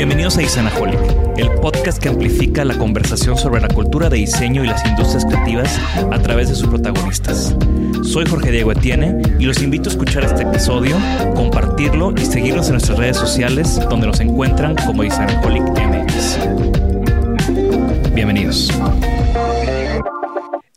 Bienvenidos a Isanaholic, el podcast que amplifica la conversación sobre la cultura de diseño y las industrias creativas a través de sus protagonistas. Soy Jorge Diego Etienne y los invito a escuchar este episodio, compartirlo y seguirnos en nuestras redes sociales donde nos encuentran como Isanaholic MX. Bienvenidos.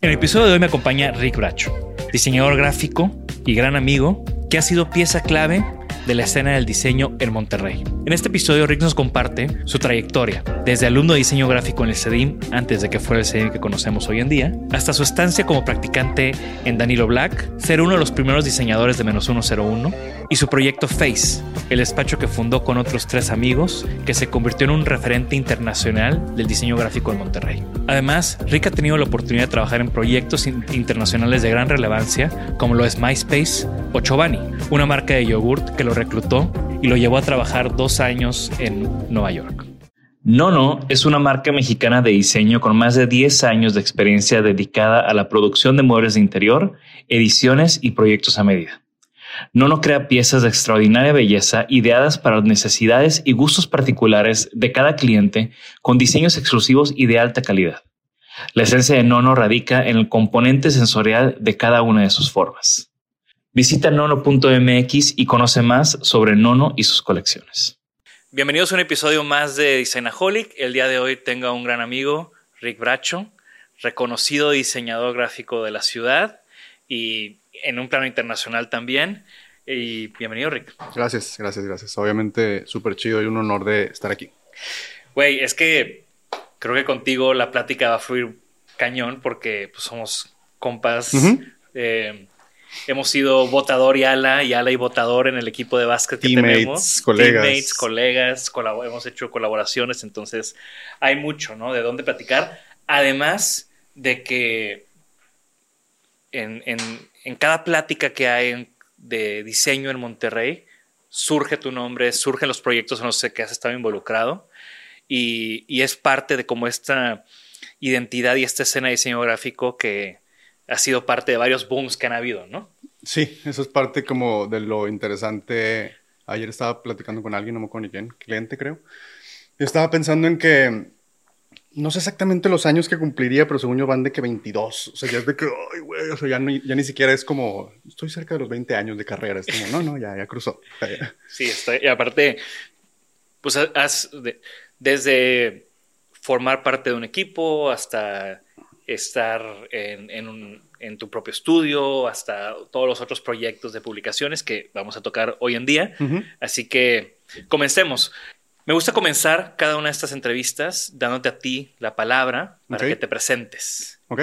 En el episodio de hoy me acompaña Rick Bracho, diseñador gráfico y gran amigo que ha sido pieza clave de la escena del diseño en Monterrey. En este episodio, Rick nos comparte su trayectoria, desde alumno de diseño gráfico en el CEDIM, antes de que fuera el CEDIM que conocemos hoy en día, hasta su estancia como practicante en Danilo Black, ser uno de los primeros diseñadores de Menos 101 y su proyecto Face, el despacho que fundó con otros tres amigos, que se convirtió en un referente internacional del diseño gráfico en Monterrey. Además, Rick ha tenido la oportunidad de trabajar en proyectos internacionales de gran relevancia, como lo es MySpace o Chobani, una marca de yogurt que lo reclutó y lo llevó a trabajar dos años en Nueva York. Nono es una marca mexicana de diseño con más de 10 años de experiencia dedicada a la producción de muebles de interior, ediciones y proyectos a medida. Nono crea piezas de extraordinaria belleza ideadas para las necesidades y gustos particulares de cada cliente con diseños exclusivos y de alta calidad. La esencia de Nono radica en el componente sensorial de cada una de sus formas. Visita nono.mx y conoce más sobre Nono y sus colecciones. Bienvenidos a un episodio más de Designaholic. El día de hoy tengo a un gran amigo, Rick Bracho, reconocido diseñador gráfico de la ciudad y en un plano internacional también. Y bienvenido, Rick. Gracias, gracias, gracias. Obviamente súper chido y un honor de estar aquí. Güey, es que creo que contigo la plática va a fluir cañón porque pues, somos compas. eh, hemos sido votador y ala, y ala y votador en el equipo de básquet que Teammates, tenemos. colegas. Teammates, colegas, hemos hecho colaboraciones, entonces hay mucho, ¿no? De dónde platicar. Además de que en, en- en cada plática que hay de diseño en Monterrey, surge tu nombre, surgen los proyectos en los que has estado involucrado y, y es parte de como esta identidad y esta escena de diseño gráfico que ha sido parte de varios booms que han habido, ¿no? Sí, eso es parte como de lo interesante. Ayer estaba platicando con alguien, no me acuerdo ni quién, cliente creo. Y estaba pensando en que, no sé exactamente los años que cumpliría, pero según yo van de que 22. O sea, ya es de que, ay, güey, o sea, ya, ni- ya ni siquiera es como, estoy cerca de los 20 años de carrera. Es como, no, no, ya, ya cruzó. Ya. Sí, está, y aparte, pues has, de- desde formar parte de un equipo hasta estar en, en un- en tu propio estudio, hasta todos los otros proyectos de publicaciones que vamos a tocar hoy en día. Así que comencemos. Me gusta comenzar cada una de estas entrevistas dándote a ti la palabra para que te presentes. ¿Ok?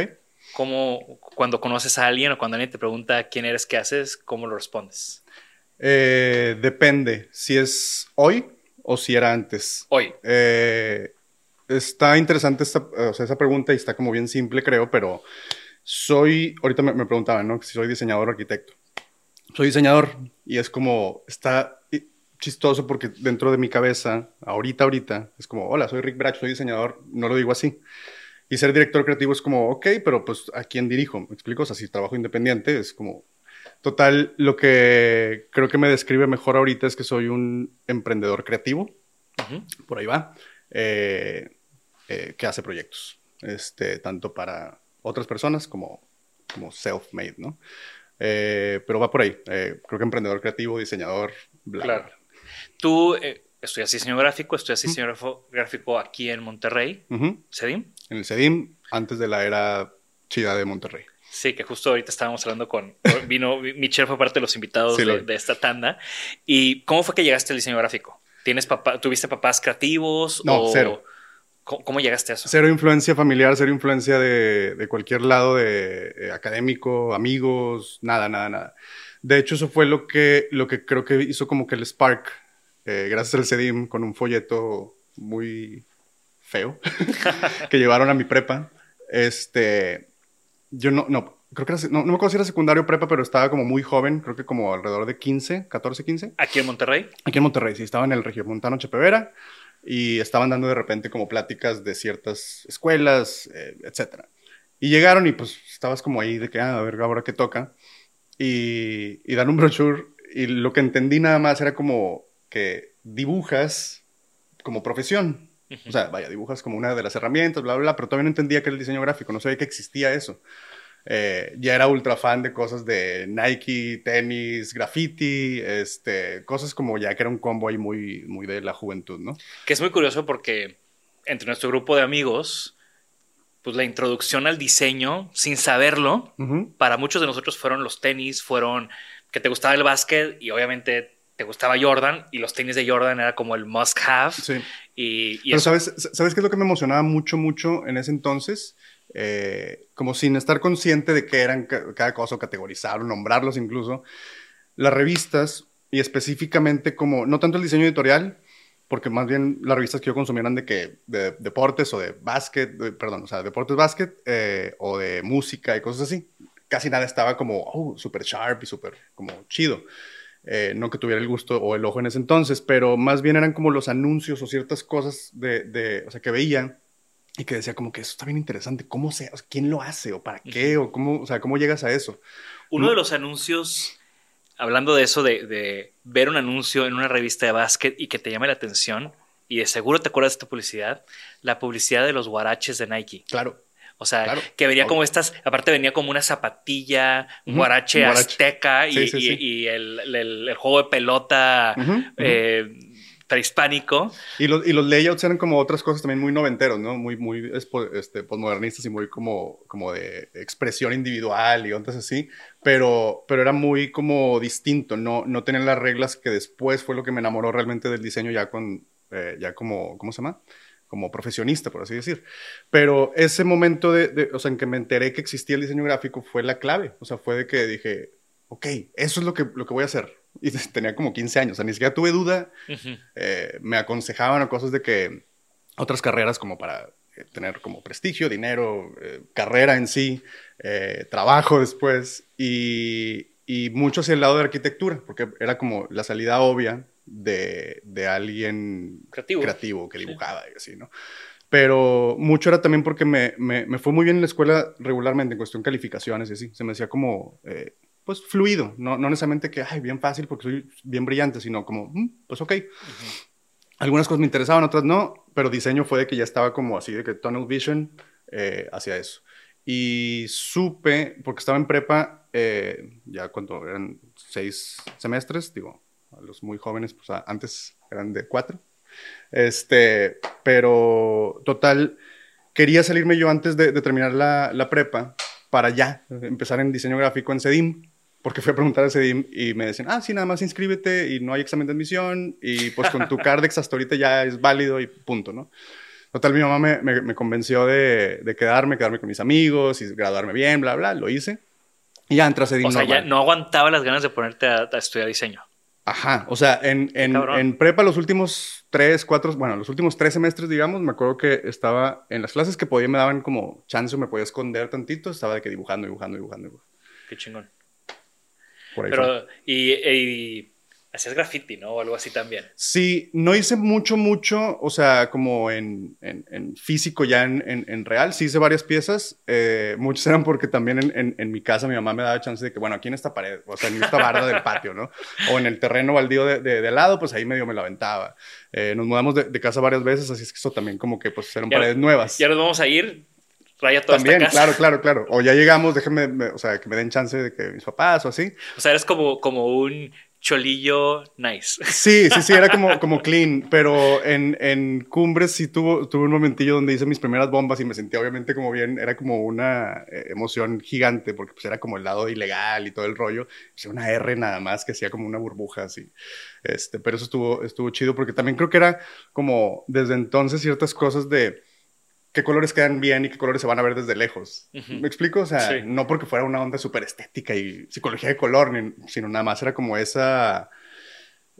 ¿Cómo, cuando conoces a alguien o cuando alguien te pregunta quién eres, qué haces, cómo lo respondes? Eh, depende si es hoy o si era antes. Hoy. Eh, está interesante esta, o sea, esa pregunta y está como bien simple, creo, pero soy, ahorita me, me preguntaban, ¿no? Si soy diseñador o arquitecto. Soy diseñador y es como, está chistoso porque dentro de mi cabeza, ahorita, ahorita, es como, hola, soy Rick Brach, soy diseñador, no lo digo así. Y ser director creativo es como, ok, pero pues, ¿a quién dirijo? ¿Me explico? O sea, si trabajo independiente, es como, total, lo que creo que me describe mejor ahorita es que soy un emprendedor creativo Ujú. por ahí va, eh, eh, que hace proyectos, este, tanto para otras personas como, como self-made, ¿no? Eh, pero va por ahí. eh, creo que emprendedor creativo, diseñador, bla. Claro. Tú estudias diseño gráfico, estudias diseño gráfico aquí en Monterrey, Ujú. ¿CEDIM? En el CEDIM, antes de la era chida de Monterrey. Sí, que justo ahorita estábamos hablando con. Vino. Michelle fue parte de los invitados Sí, de esta tanda. ¿Y cómo fue que llegaste al diseño gráfico? ¿Tienes papá, ¿Tuviste papás creativos? No, o cero. ¿Cómo, llegaste a eso? Cero influencia familiar, cero influencia de, de cualquier lado de eh, académico, amigos, nada, nada, nada. De hecho, eso fue lo que, lo que creo que hizo como que el Spark, eh, gracias al CEDIM, con un folleto muy feo que llevaron a mi prepa. Este, yo no, no, creo que era, no, no me acuerdo si era secundario o prepa, pero estaba como muy joven, creo que como alrededor de 15, 14, 15. ¿Aquí en Monterrey? Aquí en Monterrey, sí, estaba en el Regiomontano Chepevera y estaban dando de repente como pláticas de ciertas escuelas, eh, etcétera. Y llegaron y pues estabas como ahí de que, ah, a ver, ahora qué toca y, dan un brochure y lo que entendí nada más era como que dibujas como profesión. O sea, vaya, dibujas como una de las herramientas, bla, bla, bla, pero todavía no entendía que era el diseño gráfico, no sabía que existía eso. Eh, ya era ultra fan de cosas de Nike, tenis, graffiti, este, cosas como ya que era un combo ahí muy, muy de la juventud, ¿no? Que es muy curioso porque entre nuestro grupo de amigos, pues la introducción al diseño sin saberlo, para muchos de nosotros fueron los tenis, fueron que te gustaba el básquet y obviamente te gustaba Jordan y los tenis de Jordan era como el must have. Sí. Y, Pero ¿sabes, ¿sabes qué es lo que me emocionaba mucho, mucho en ese entonces? Eh, como sin estar consciente de qué eran cada cosa, o categorizarlo, nombrarlos incluso, las revistas y específicamente como, no tanto el diseño editorial, porque más bien las revistas que yo consumía eran de que de deportes o de básquet, perdón, o sea, deportes básquet eh, o de música y cosas así. Casi nada estaba como, oh, súper sharp y súper como chido. Eh, no que tuviera el gusto o el ojo en ese entonces, pero más bien eran como los anuncios o ciertas cosas de, de o sea, que veía y que decía como que eso está bien interesante, ¿cómo se, quién lo hace o para qué o cómo, o sea, cómo llegas a eso? Uno de los anuncios hablando de eso, de, ver un anuncio en una revista de básquet y que te llame la atención, y de seguro te acuerdas de esta publicidad, la publicidad de los guaraches de Nike. Claro. O sea, que venía como estas, aparte venía como una zapatilla, un guarache, azteca y, el, juego de pelota prehispánico. Y los, y los layouts eran como otras cosas también muy noventeros, ¿no? Muy, muy este, postmodernistas y muy como, como de expresión individual y otras así. Pero, pero era muy como distinto, no, no tenían las reglas que después fue lo que me enamoró realmente del diseño ya con, eh, ya como, ¿cómo se llama? como profesionista, por así decir. Pero ese momento de, o sea, en que me enteré que existía el diseño gráfico fue la clave. O sea, fue de que dije, ok, eso es lo que, lo que voy a hacer. Y tenía como 15 años, o sea, ni siquiera tuve duda. Eh, me aconsejaban cosas de que otras carreras como para eh, tener como prestigio, dinero, eh, carrera en sí, trabajo después y, y, mucho hacia el lado de arquitectura, porque era como la salida obvia de, de alguien creativo. creativo que dibujaba y así, ¿no? Pero mucho era también porque me, me, me, fue muy bien en la escuela regularmente en cuestión de calificaciones y así. Se me hacía como pues fluido, no, no necesariamente que, ay, bien fácil porque soy bien brillante, sino como, mm, pues ok. Algunas cosas me interesaban, otras no, pero diseño fue de que ya estaba como así, de que tunnel vision eh, hacia eso. Y supe, porque estaba en prepa, eh, ya cuando eran seis semestres, digo, a los muy jóvenes, pues antes eran de cuatro. Este, pero total, quería salirme yo antes de, terminar la, la, prepa para ya empezar en diseño gráfico en CEDIM porque fui a preguntar a CEDIM y me decían, ah, sí, nada más inscríbete y no hay examen de admisión y pues con tu Cardex hasta ahorita ya es válido y punto, ¿no? Total, mi mamá me, me, convenció de, de, quedarme, quedarme con mis amigos y graduarme bien, bla, bla, lo hice. Y ya entré a CEDIM. O sea, ya no aguantaba las ganas de ponerte a, estudiar diseño. Ajá, o sea, en, en, en, prepa los últimos tres, cuatro, bueno, los últimos tres semestres, digamos, me acuerdo que estaba en las clases que podía, me daban como chance o me podía esconder tantito, estaba de que dibujando, dibujando. dibujando. Qué chingón. Pero, y, hacías graffiti, ¿no? O algo así también. Sí, no hice mucho, mucho, o sea, como en, en, físico ya en, en, real, sí hice varias piezas. Eh, muchos eran porque también en, mi casa mi mamá me daba chance de que, bueno, aquí en esta pared, o sea, en esta barra del patio, ¿no? O en el terreno baldío de, de, lado, pues ahí medio me la aventaba. Eh, nos mudamos de, casa varias veces, así es que eso también como que pues eran paredes nuevas. Ya nos vamos a ir raya toda También, esta claro, claro, claro. O ya llegamos, déjenme, o sea, que me den chance de que mis papás o así. O sea, eres como, como un cholillo nice. Sí, sí, sí, era como, como clean, pero en, en Cumbres sí tuvo, tuve un momentillo donde hice mis primeras bombas y me sentí obviamente como bien, era como una eh, emoción gigante, porque pues era como el lado ilegal y todo el rollo. Hice una R nada más que hacía como una burbuja así. Este, pero eso estuvo, estuvo chido porque también creo que era como desde entonces ciertas cosas de qué colores quedan bien y qué colores se van a ver desde lejos. Ujú. ¿Me explico? O sea, Sí. no porque fuera una onda súper estética y psicología de color, ni- sino nada más era como esa,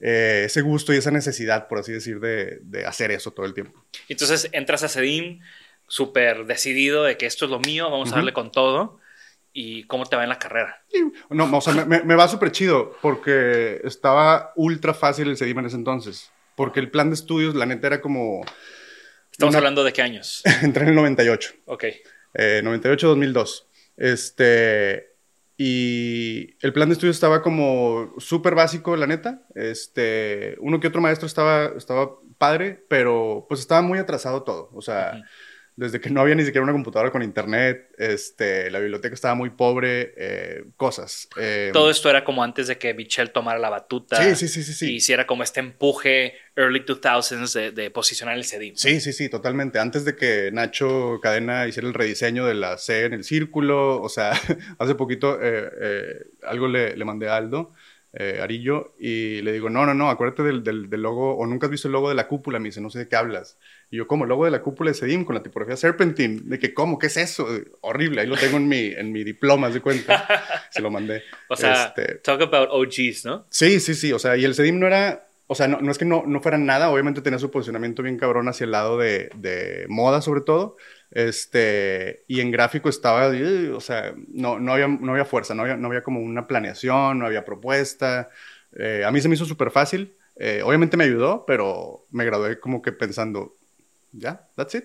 eh, ese gusto y esa necesidad, por así decir, de, de hacer eso todo el tiempo. Entonces entras a Sedim súper decidido de que esto es lo mío, vamos a Ujú. darle con todo. ¿Y cómo te va en la carrera? No, o sea, me, me- me va súper chido porque estaba ultra fácil el CEDIM en ese entonces. Porque el plan de estudios, la neta, era como... Estamos Una- hablando de qué años. Entré en el 98. Ok. Eh, 98-2002. Este, y el plan de estudio estaba como súper básico, la neta. Este, uno que otro maestro estaba, estaba padre, pero pues estaba muy atrasado todo. O sea. Desde que no había ni siquiera una computadora con internet, este, la biblioteca estaba muy pobre, eh, cosas. Eh, Todo esto era como antes de que Michelle tomara la batuta. Sí, sí, sí, sí, sí. Y hiciera como este empuje early 2000s de, de posicionar el Sedim. Sí, sí, sí, totalmente. Antes de que Nacho Cadena hiciera el rediseño de la C en el círculo, o sea, hace poquito eh, eh, algo le, le mandé a Aldo, eh, Arillo, y le digo, no, no, no, acuérdate del, del, del logo, o nunca has visto el logo de la cúpula, me dice, no sé de qué hablas. Y yo, ¿cómo? El logo de la cúpula de Sedim con la tipografía Serpentine, de que, ¿cómo? ¿Qué es eso? Horrible, ahí lo tengo en mi, en mi diploma, de cuenta. Se lo mandé. O sea, Este, talk about OGs, ¿no? Sí, sí, sí. O sea, y el Sedim no era. O sea, no, no es que no, no fuera nada. Obviamente tenía su posicionamiento bien cabrón hacia el lado de, de moda, sobre todo. Este. Y en gráfico estaba. eh, O sea, no, no, había, no había fuerza, no había, no había como una planeación, no había propuesta. Eh, a mí se me hizo súper fácil. Eh, obviamente me ayudó, pero me gradué como que pensando, ya, that's it.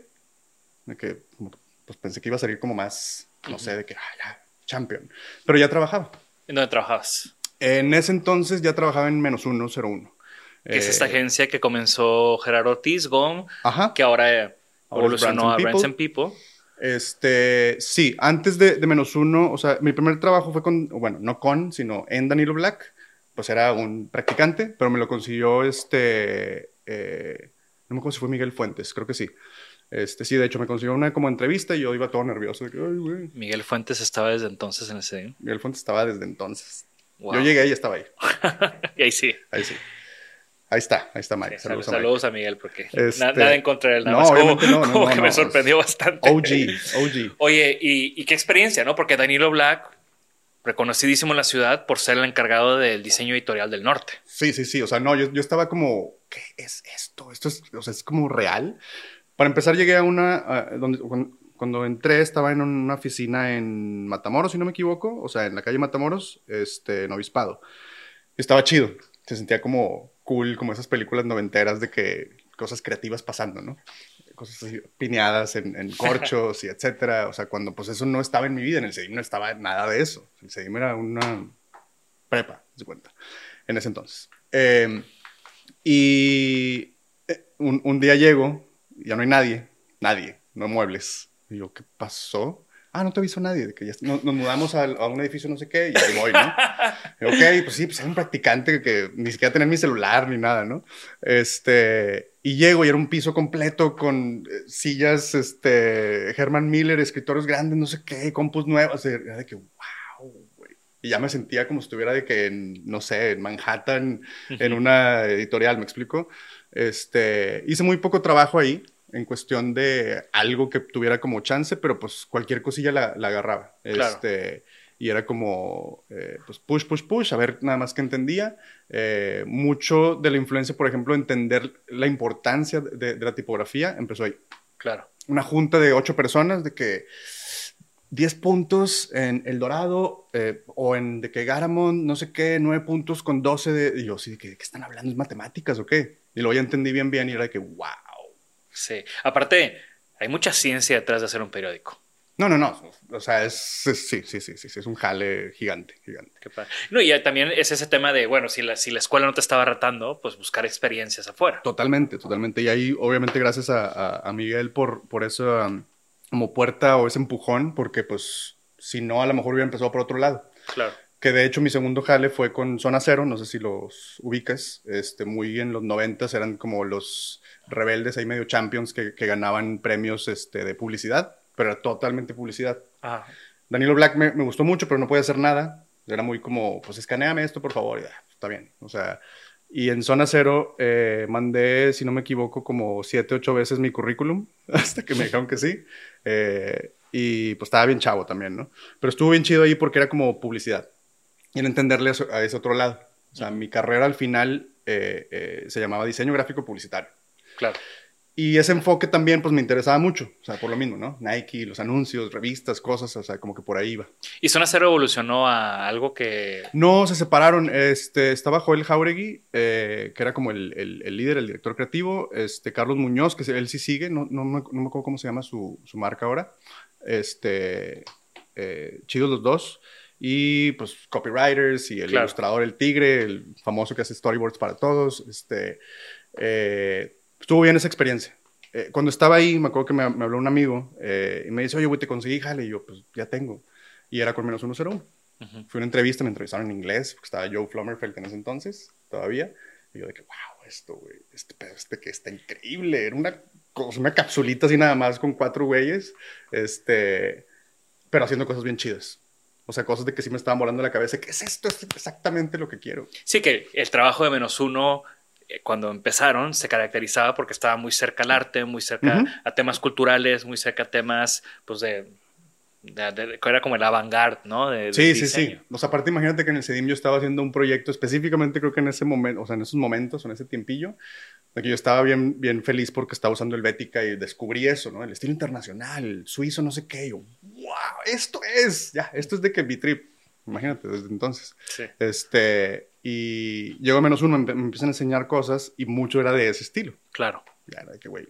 De que, pues pensé que iba a salir como más, no sé, de que, ah, ya, champion. Pero ya trabajaba. ¿En dónde trabajabas? En ese entonces ya trabajaba en menos uno, cero uno. Que es Eh, esta agencia que comenzó Gerardo Ortiz, GOM, Ajá. que ahora eh, evolucionó a and Brands and People. Este, sí, antes de, de menos uno, o sea, mi primer trabajo fue con, bueno, no con, sino en Danilo Black. Pues era un practicante, pero me lo consiguió este, eh, no me acuerdo si fue Miguel Fuentes, creo que sí. Este, sí, de hecho me consiguió una como entrevista y yo iba todo nervioso. de que, Ay, güey. Miguel Fuentes estaba desde entonces en el Sedim. Miguel Fuentes estaba desde entonces. Wow. Yo llegué y estaba ahí. y ahí sí. Ahí sí. Ahí está, ahí está Mike. Sí, Saludos, saludos, a Mike. a Miguel, porque Este, na- nada en contra de él, nada no, más como, obviamente no, no, como no, que me es sorprendió bastante. OG, OG. Oye, ¿y, y qué experiencia, no? Porque Danilo Black, reconocidísimo en la ciudad por ser el encargado del diseño editorial del norte. Sí, sí, sí. O sea, no, yo, yo estaba como, ¿qué es esto? Esto es, o sea, es como real. Para empezar, llegué a una, a- donde, cuando, cuando entré estaba en una oficina en Matamoros, si no me equivoco, o sea, en la calle Matamoros, este, en Obispado. Estaba chido. Se sentía como cool, como esas películas noventeras de que cosas creativas pasando, ¿no? Cosas así, piñadas en, en corchos y etcétera. O sea, cuando pues eso no estaba en mi vida, en el CEDIM no estaba nada de eso. El CEDIM era una prepa, se cuenta, en ese entonces. Eh, y eh, un, un día llego, ya no hay nadie, nadie, no muebles. Y yo, ¿qué pasó? Ah, no te avisó nadie, de que ya nos, nos mudamos a, un edificio no sé qué, y ahí voy, ¿no? Y, ok, pues sí, pues era un practicante que ni siquiera tenía mi celular ni nada, ¿no? Este, y llego y era un piso completo con eh, sillas, este, Herman Miller, escritorios grandes, no sé qué, compus nuevas, era de que, wow. Y ya me sentía como si estuviera de que en, no sé, en Manhattan, en una editorial, ¿me explico? Este, hice muy poco trabajo ahí en cuestión de algo que tuviera como chance, pero pues cualquier cosilla la, la agarraba. Claro. Este, y era como, eh, pues push, push, push, a ver nada más que entendía. Eh, mucho de la influencia, por ejemplo, entender la importancia de, de la tipografía, empezó ahí. Claro. Una junta de ocho personas de que 10 puntos en El Dorado eh, o en de que Garamond, no sé qué, 9 puntos con 12 de... Y yo, sí, ¿de qué, están hablando? ¿Es matemáticas o qué? Y luego ya entendí bien, bien y era de que, wow. Sí. Aparte, hay mucha ciencia detrás de hacer un periódico. No, no, no. O sea, es, es- sí, sí, sí, sí, sí, es un jale gigante, gigante. Qué padre. No, y también es ese tema de, bueno, si la, si la escuela no te estaba retando, pues buscar experiencias afuera. Totalmente, totalmente. Y ahí, obviamente, gracias a, a- a Miguel por, por um, como puerta o ese empujón, porque pues si no, a lo mejor hubiera empezado por otro lado. Claro. Que de hecho mi segundo jale fue con Zona Cero, no sé si los ubicas, este, muy en los noventas eran como los rebeldes ahí medio champions que, que ganaban premios este, de publicidad, pero era totalmente publicidad. Ah, Danilo Black me, me gustó mucho, pero no podía hacer nada. Era muy como, pues escaneame esto, por favor. Y, ah, está bien. O sea, Y en Zona Cero eh, mandé, si no me equivoco, como siete, ocho veces mi currículum, hasta que me dijeron que sí. Eh, y pues estaba bien chavo también, ¿no? Pero estuvo bien chido ahí porque era como publicidad. Y en entenderle a ese otro lado. O sea, mi carrera al final eh, se llamaba diseño gráfico publicitario. Claro. Y ese enfoque también, pues me interesaba mucho, o sea, por lo mismo, ¿no? Nike, los anuncios, revistas, cosas, o sea, como que por ahí iba. ¿Y Zona Cero evolucionó a algo que...? No, se separaron. Este, estaba Joel Jauregui, eh, que era como el, el, líder, el director creativo. Este, Carlos Muñoz, que él sí sigue, no, no, me, no me acuerdo cómo se llama su, su marca ahora. Este, eh, chidos los dos. Y pues copywriters y el ilustrador El Tigre, el famoso que hace storyboards para todos. Este... Eh, estuvo bien esa experiencia. Eh, cuando estaba ahí, me acuerdo que me, habló un amigo eh, y me dice, oye, güey, te conseguí jale. Y yo, pues ya tengo. Y era con menos 101. Uh Fue una entrevista, me entrevistaron en inglés, porque estaba Joe Flummerfeld en ese entonces, todavía. Y yo de que, wow, esto, güey, este este que está increíble. Era una, una capsulita así nada más con cuatro güeyes, este, pero haciendo cosas bien chidas. O sea, cosas de que sí me estaban volando la cabeza. ¿Qué es esto? Es exactamente lo que quiero. Sí, que el trabajo de menos uno cuando empezaron se caracterizaba porque estaba muy cerca al arte, muy cerca a temas culturales, muy cerca a temas, pues de, era como el avant-garde, ¿no? sí, sí, sí. O sea, aparte imagínate que en el CEDIM yo estaba haciendo un proyecto específicamente creo que en ese momento, o sea, en esos momentos, en ese tiempillo, de que yo estaba bien, bien feliz porque estaba usando el Bética y descubrí eso, ¿no? El estilo internacional, el suizo, no sé qué. yo, wow, esto es, ya, esto es de que mi trip. Imagínate, desde entonces. Sí. Este, y llegó a menos uno, me, empiezan a enseñar cosas y mucho era de ese estilo. Claro. Ya era de que, güey,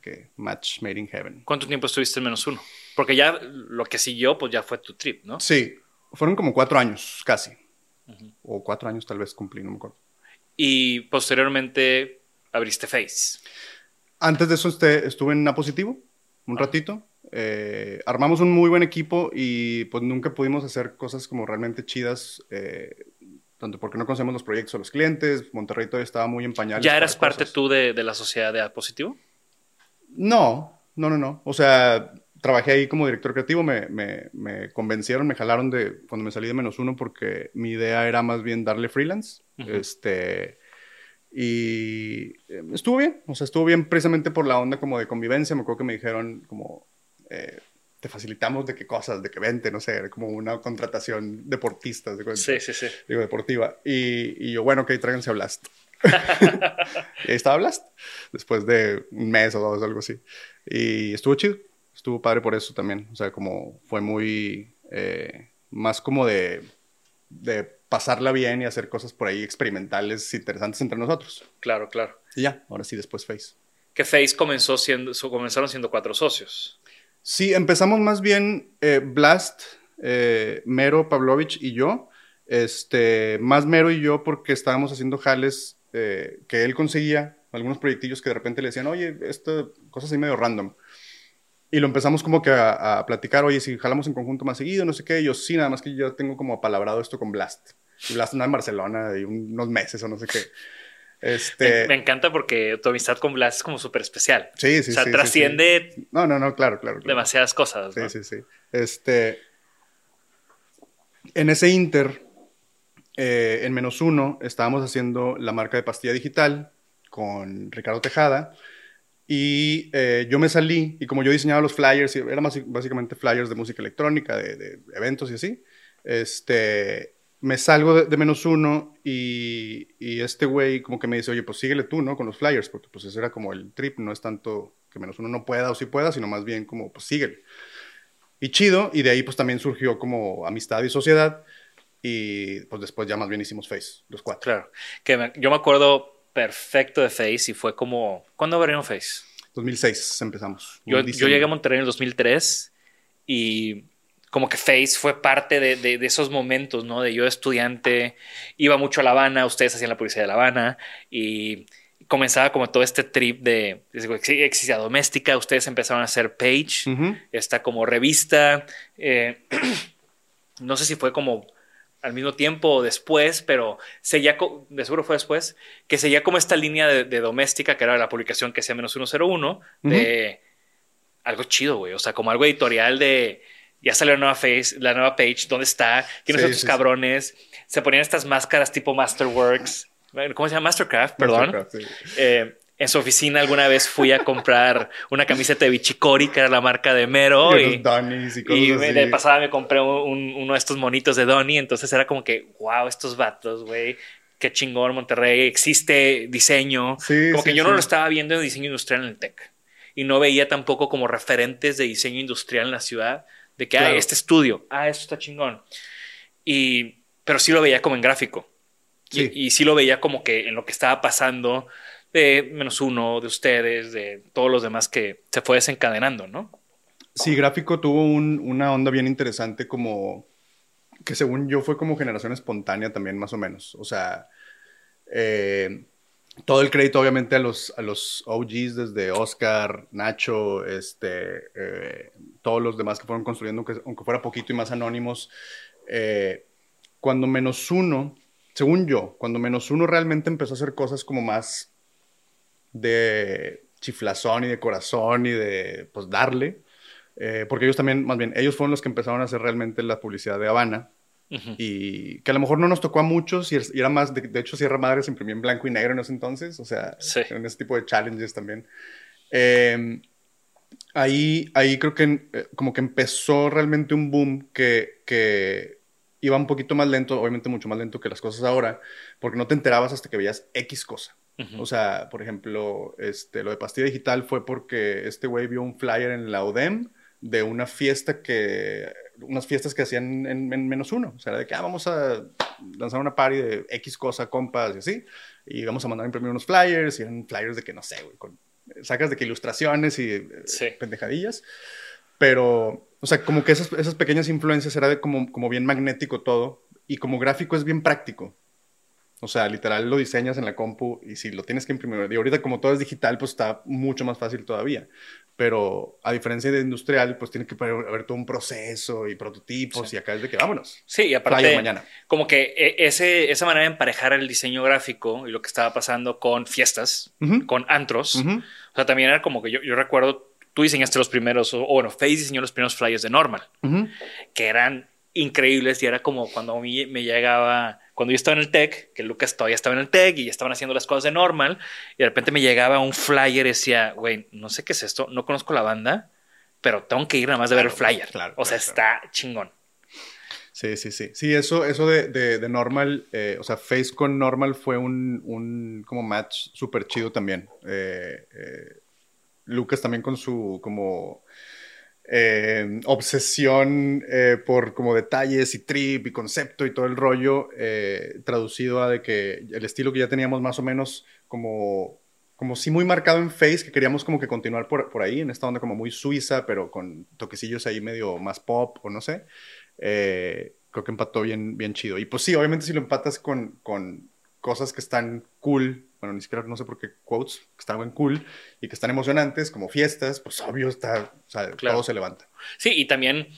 que match made in heaven. ¿Cuánto tiempo estuviste en menos uno? Porque ya lo que siguió, pues ya fue tu trip, ¿no? Sí, fueron como cuatro años, casi. O cuatro años tal vez cumplí, no me acuerdo. Y posteriormente abriste Face. Antes de eso este, estuve en Apositivo, un ratito. Eh, armamos un muy buen equipo y pues nunca pudimos hacer cosas como realmente chidas. Eh, tanto porque no conocemos los proyectos o los clientes, Monterrey todavía estaba muy en pañales. ¿Ya eras parte tú de, la sociedad de Positivo? No, no, no, no. O sea, trabajé ahí como director creativo, me, me, convencieron, me jalaron de cuando me salí de menos uno porque mi idea era más bien darle freelance. Este. Y eh, estuvo bien, o sea, estuvo bien precisamente por la onda como de convivencia. Me acuerdo que me dijeron como, eh, te facilitamos de qué cosas, de qué vente, no sé, como una contratación deportista, de sí, sí, sí. digo, deportiva. Y, yo, bueno, ok, tráiganse a Blast. y ahí estaba Blast, después de un mes o dos, algo así. Y estuvo chido, estuvo padre por eso también, o sea, como fue muy, eh, más como de, de pasarla bien y hacer cosas por ahí experimentales, interesantes entre nosotros. Claro, claro. Y ya, ahora sí, después Face. Que Face comenzó siendo, comenzaron siendo cuatro socios. Sí, empezamos más bien eh, Blast, eh, Mero, Pavlovich y yo. Este, más Mero y yo porque estábamos haciendo jales eh, que él conseguía, algunos proyectillos que de repente le decían, oye, esto, cosas así medio random. Y lo empezamos como que a, platicar, oye, si jalamos en conjunto más seguido, no sé qué. Y yo, sí, nada más que yo tengo como apalabrado esto con Blast. Blast anda en Barcelona y unos meses o no sé qué. Este... Me, encanta porque tu amistad con Blas es como súper especial. Sí, sí, sí. O sea, trasciende. No, no, no, claro, claro, Demasiadas cosas. Sí, sí, sí. Este. En ese Inter, eh, en menos uno, estábamos haciendo la marca de pastilla digital con Ricardo Tejada. Y eh, yo me salí, y como yo diseñaba los flyers, eran básicamente flyers de música electrónica, de, de eventos y así, este, me salgo de, menos uno y, y este güey como que me dice, oye, pues síguele tú, ¿no? Con los flyers, porque pues ese era como el trip, no es tanto que menos uno no pueda o sí pueda, sino más bien como, pues síguele. Y chido, y de ahí pues también surgió como amistad y sociedad, y pues después ya más bien hicimos Face, los cuatro. Claro, que yo me acuerdo perfecto de Face y fue como, ¿cuándo abrieron Face? 2006 empezamos. Yo, yo llegué a Monterrey en el 2003 y como que Face fue parte de, de, esos momentos, ¿no? De yo estudiante, iba mucho a La Habana, ustedes hacían la publicidad de La Habana y comenzaba como todo este trip de, de doméstica, ustedes empezaron a hacer Page, esta como revista, eh, no sé si fue como al mismo tiempo o después, pero seguía, de seguro fue después, que seguía como esta línea de, doméstica, que era la publicación que hacía menos 101, de algo chido, güey, o sea, como algo editorial de ya salió la nueva face, la nueva page, ¿dónde está? ¿Quiénes son tus cabrones? Se ponían estas máscaras tipo Masterworks. ¿cómo se llama? Mastercraft, perdón. Mastercraft, sí. Eh, en su oficina alguna vez fui a comprar una camiseta de Bichicori, que era la marca de Mero. Y Y, Donnies y cosas y así. de pasada me compré un- uno de estos monitos de Donnie. Entonces era como que, wow, estos vatos, güey. Qué chingón Monterrey. Existe diseño. Sí, como sí, que yo no sí. lo estaba viendo en diseño industrial en el TEC. Y no veía tampoco como referentes de diseño industrial en la ciudad. De que, ah, Claro. este estudio. Ah, esto está chingón. Y, pero sí lo veía como en gráfico. Y- Sí. Y, sí lo veía como que en lo que estaba pasando de menos uno, de ustedes, de todos los demás que se fue desencadenando, ¿no? Sí, gráfico tuvo un- una onda bien interesante como que según yo fue como generación espontánea también más o menos. O sea, eh, todo el crédito obviamente a los, a los OGs desde Oscar, Nacho, este, eh, todos los demás que fueron construyendo, aunque, fuera poquito y más anónimos. eh, cuando menos uno, según yo, cuando menos uno realmente empezó a hacer cosas como más de chiflazón y de corazón y de pues darle. eh, porque ellos también, más bien, ellos fueron los que empezaron a hacer realmente la publicidad de Habana. Ujú. Y que a lo mejor no nos tocó a muchos y, era más, de, de hecho Sierra Madre se imprimía en blanco y negro en ese entonces, o sea, Sí. en ese tipo de challenges también. Eh, ahí, ahí creo que eh, como que empezó realmente un boom que, que iba un poquito más lento, obviamente mucho más lento que las cosas ahora, porque no te enterabas hasta que veías X cosa. Ujú. O sea, por ejemplo, este, lo de pastilla digital fue porque este güey vio un flyer en la UDEM de una fiesta que, unas fiestas que hacían en, en menos uno. O sea, de que ah, vamos a lanzar una party de X cosa, compas y así. Y vamos a mandar a imprimir unos flyers y eran flyers de que no sé, güey, con, sacas de que ilustraciones y eh, Sí. pendejadillas. Pero, o sea, como que esas, esas pequeñas influencias era de como, como bien magnético todo. Y como gráfico es bien práctico. O sea, literal lo diseñas en la compu y si lo tienes que imprimir. Y ahorita como todo es digital, pues está mucho más fácil todavía. Pero a diferencia de industrial, pues tiene que haber, todo un proceso y prototipos Sí. y acá es de que vámonos. Sí, y aparte, mañana. como que e- ese, esa manera de emparejar el diseño gráfico y lo que estaba pasando con fiestas, con antros, o sea, también era como que yo, yo recuerdo, tú diseñaste los primeros, o o bueno, Face diseñó los primeros flyers de Normal. Que eran increíbles y era como cuando a mí me llegaba, cuando yo estaba en el tech, que Lucas todavía estaba en el tech y ya estaban haciendo las cosas de normal, y de repente me llegaba un flyer y decía, güey, no sé qué es esto, no conozco la banda, pero tengo que ir nada más de ver el flyer. claro, o sea, claro, está chingón. Sí, sí, sí. Sí, eso, eso de, de, de Normal, eh, o sea, Face con Normal fue un, un como match súper chido también. Eh, eh, Lucas también con su como eh, obsesión eh, por como detalles y trip y concepto y todo el rollo, eh, traducido a de que el estilo que ya teníamos más o menos como, como sí muy marcado en Face, que queríamos como que continuar por, por ahí, en esta onda como muy suiza, pero con toquecillos ahí medio más pop o no sé. Eh, creo que empató bien, bien chido. Y pues sí, obviamente si lo empatas con, con cosas que están cool, bueno, ni siquiera no sé por qué quotes, que están bien cool y que están emocionantes, como fiestas, pues obvio está, o sea, Claro. todo se levanta. Sí, y también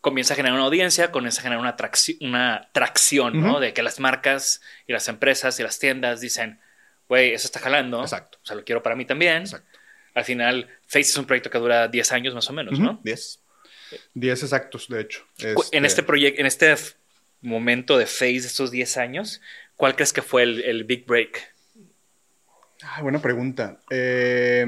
comienza a generar una audiencia, comienza a generar una, tracci- una tracción, ¿no? De que las marcas y las empresas y las tiendas dicen, güey, eso está jalando. Exacto. O sea, lo quiero para mí también. Exacto. Al final, Face es un proyecto que dura 10 años más o menos, ¿no? 10. 10 exactos, de hecho. En este proyecto, en este momento de Face de estos 10 años, ¿cuál crees que fue el, el big break? Ah, buena pregunta. Eh,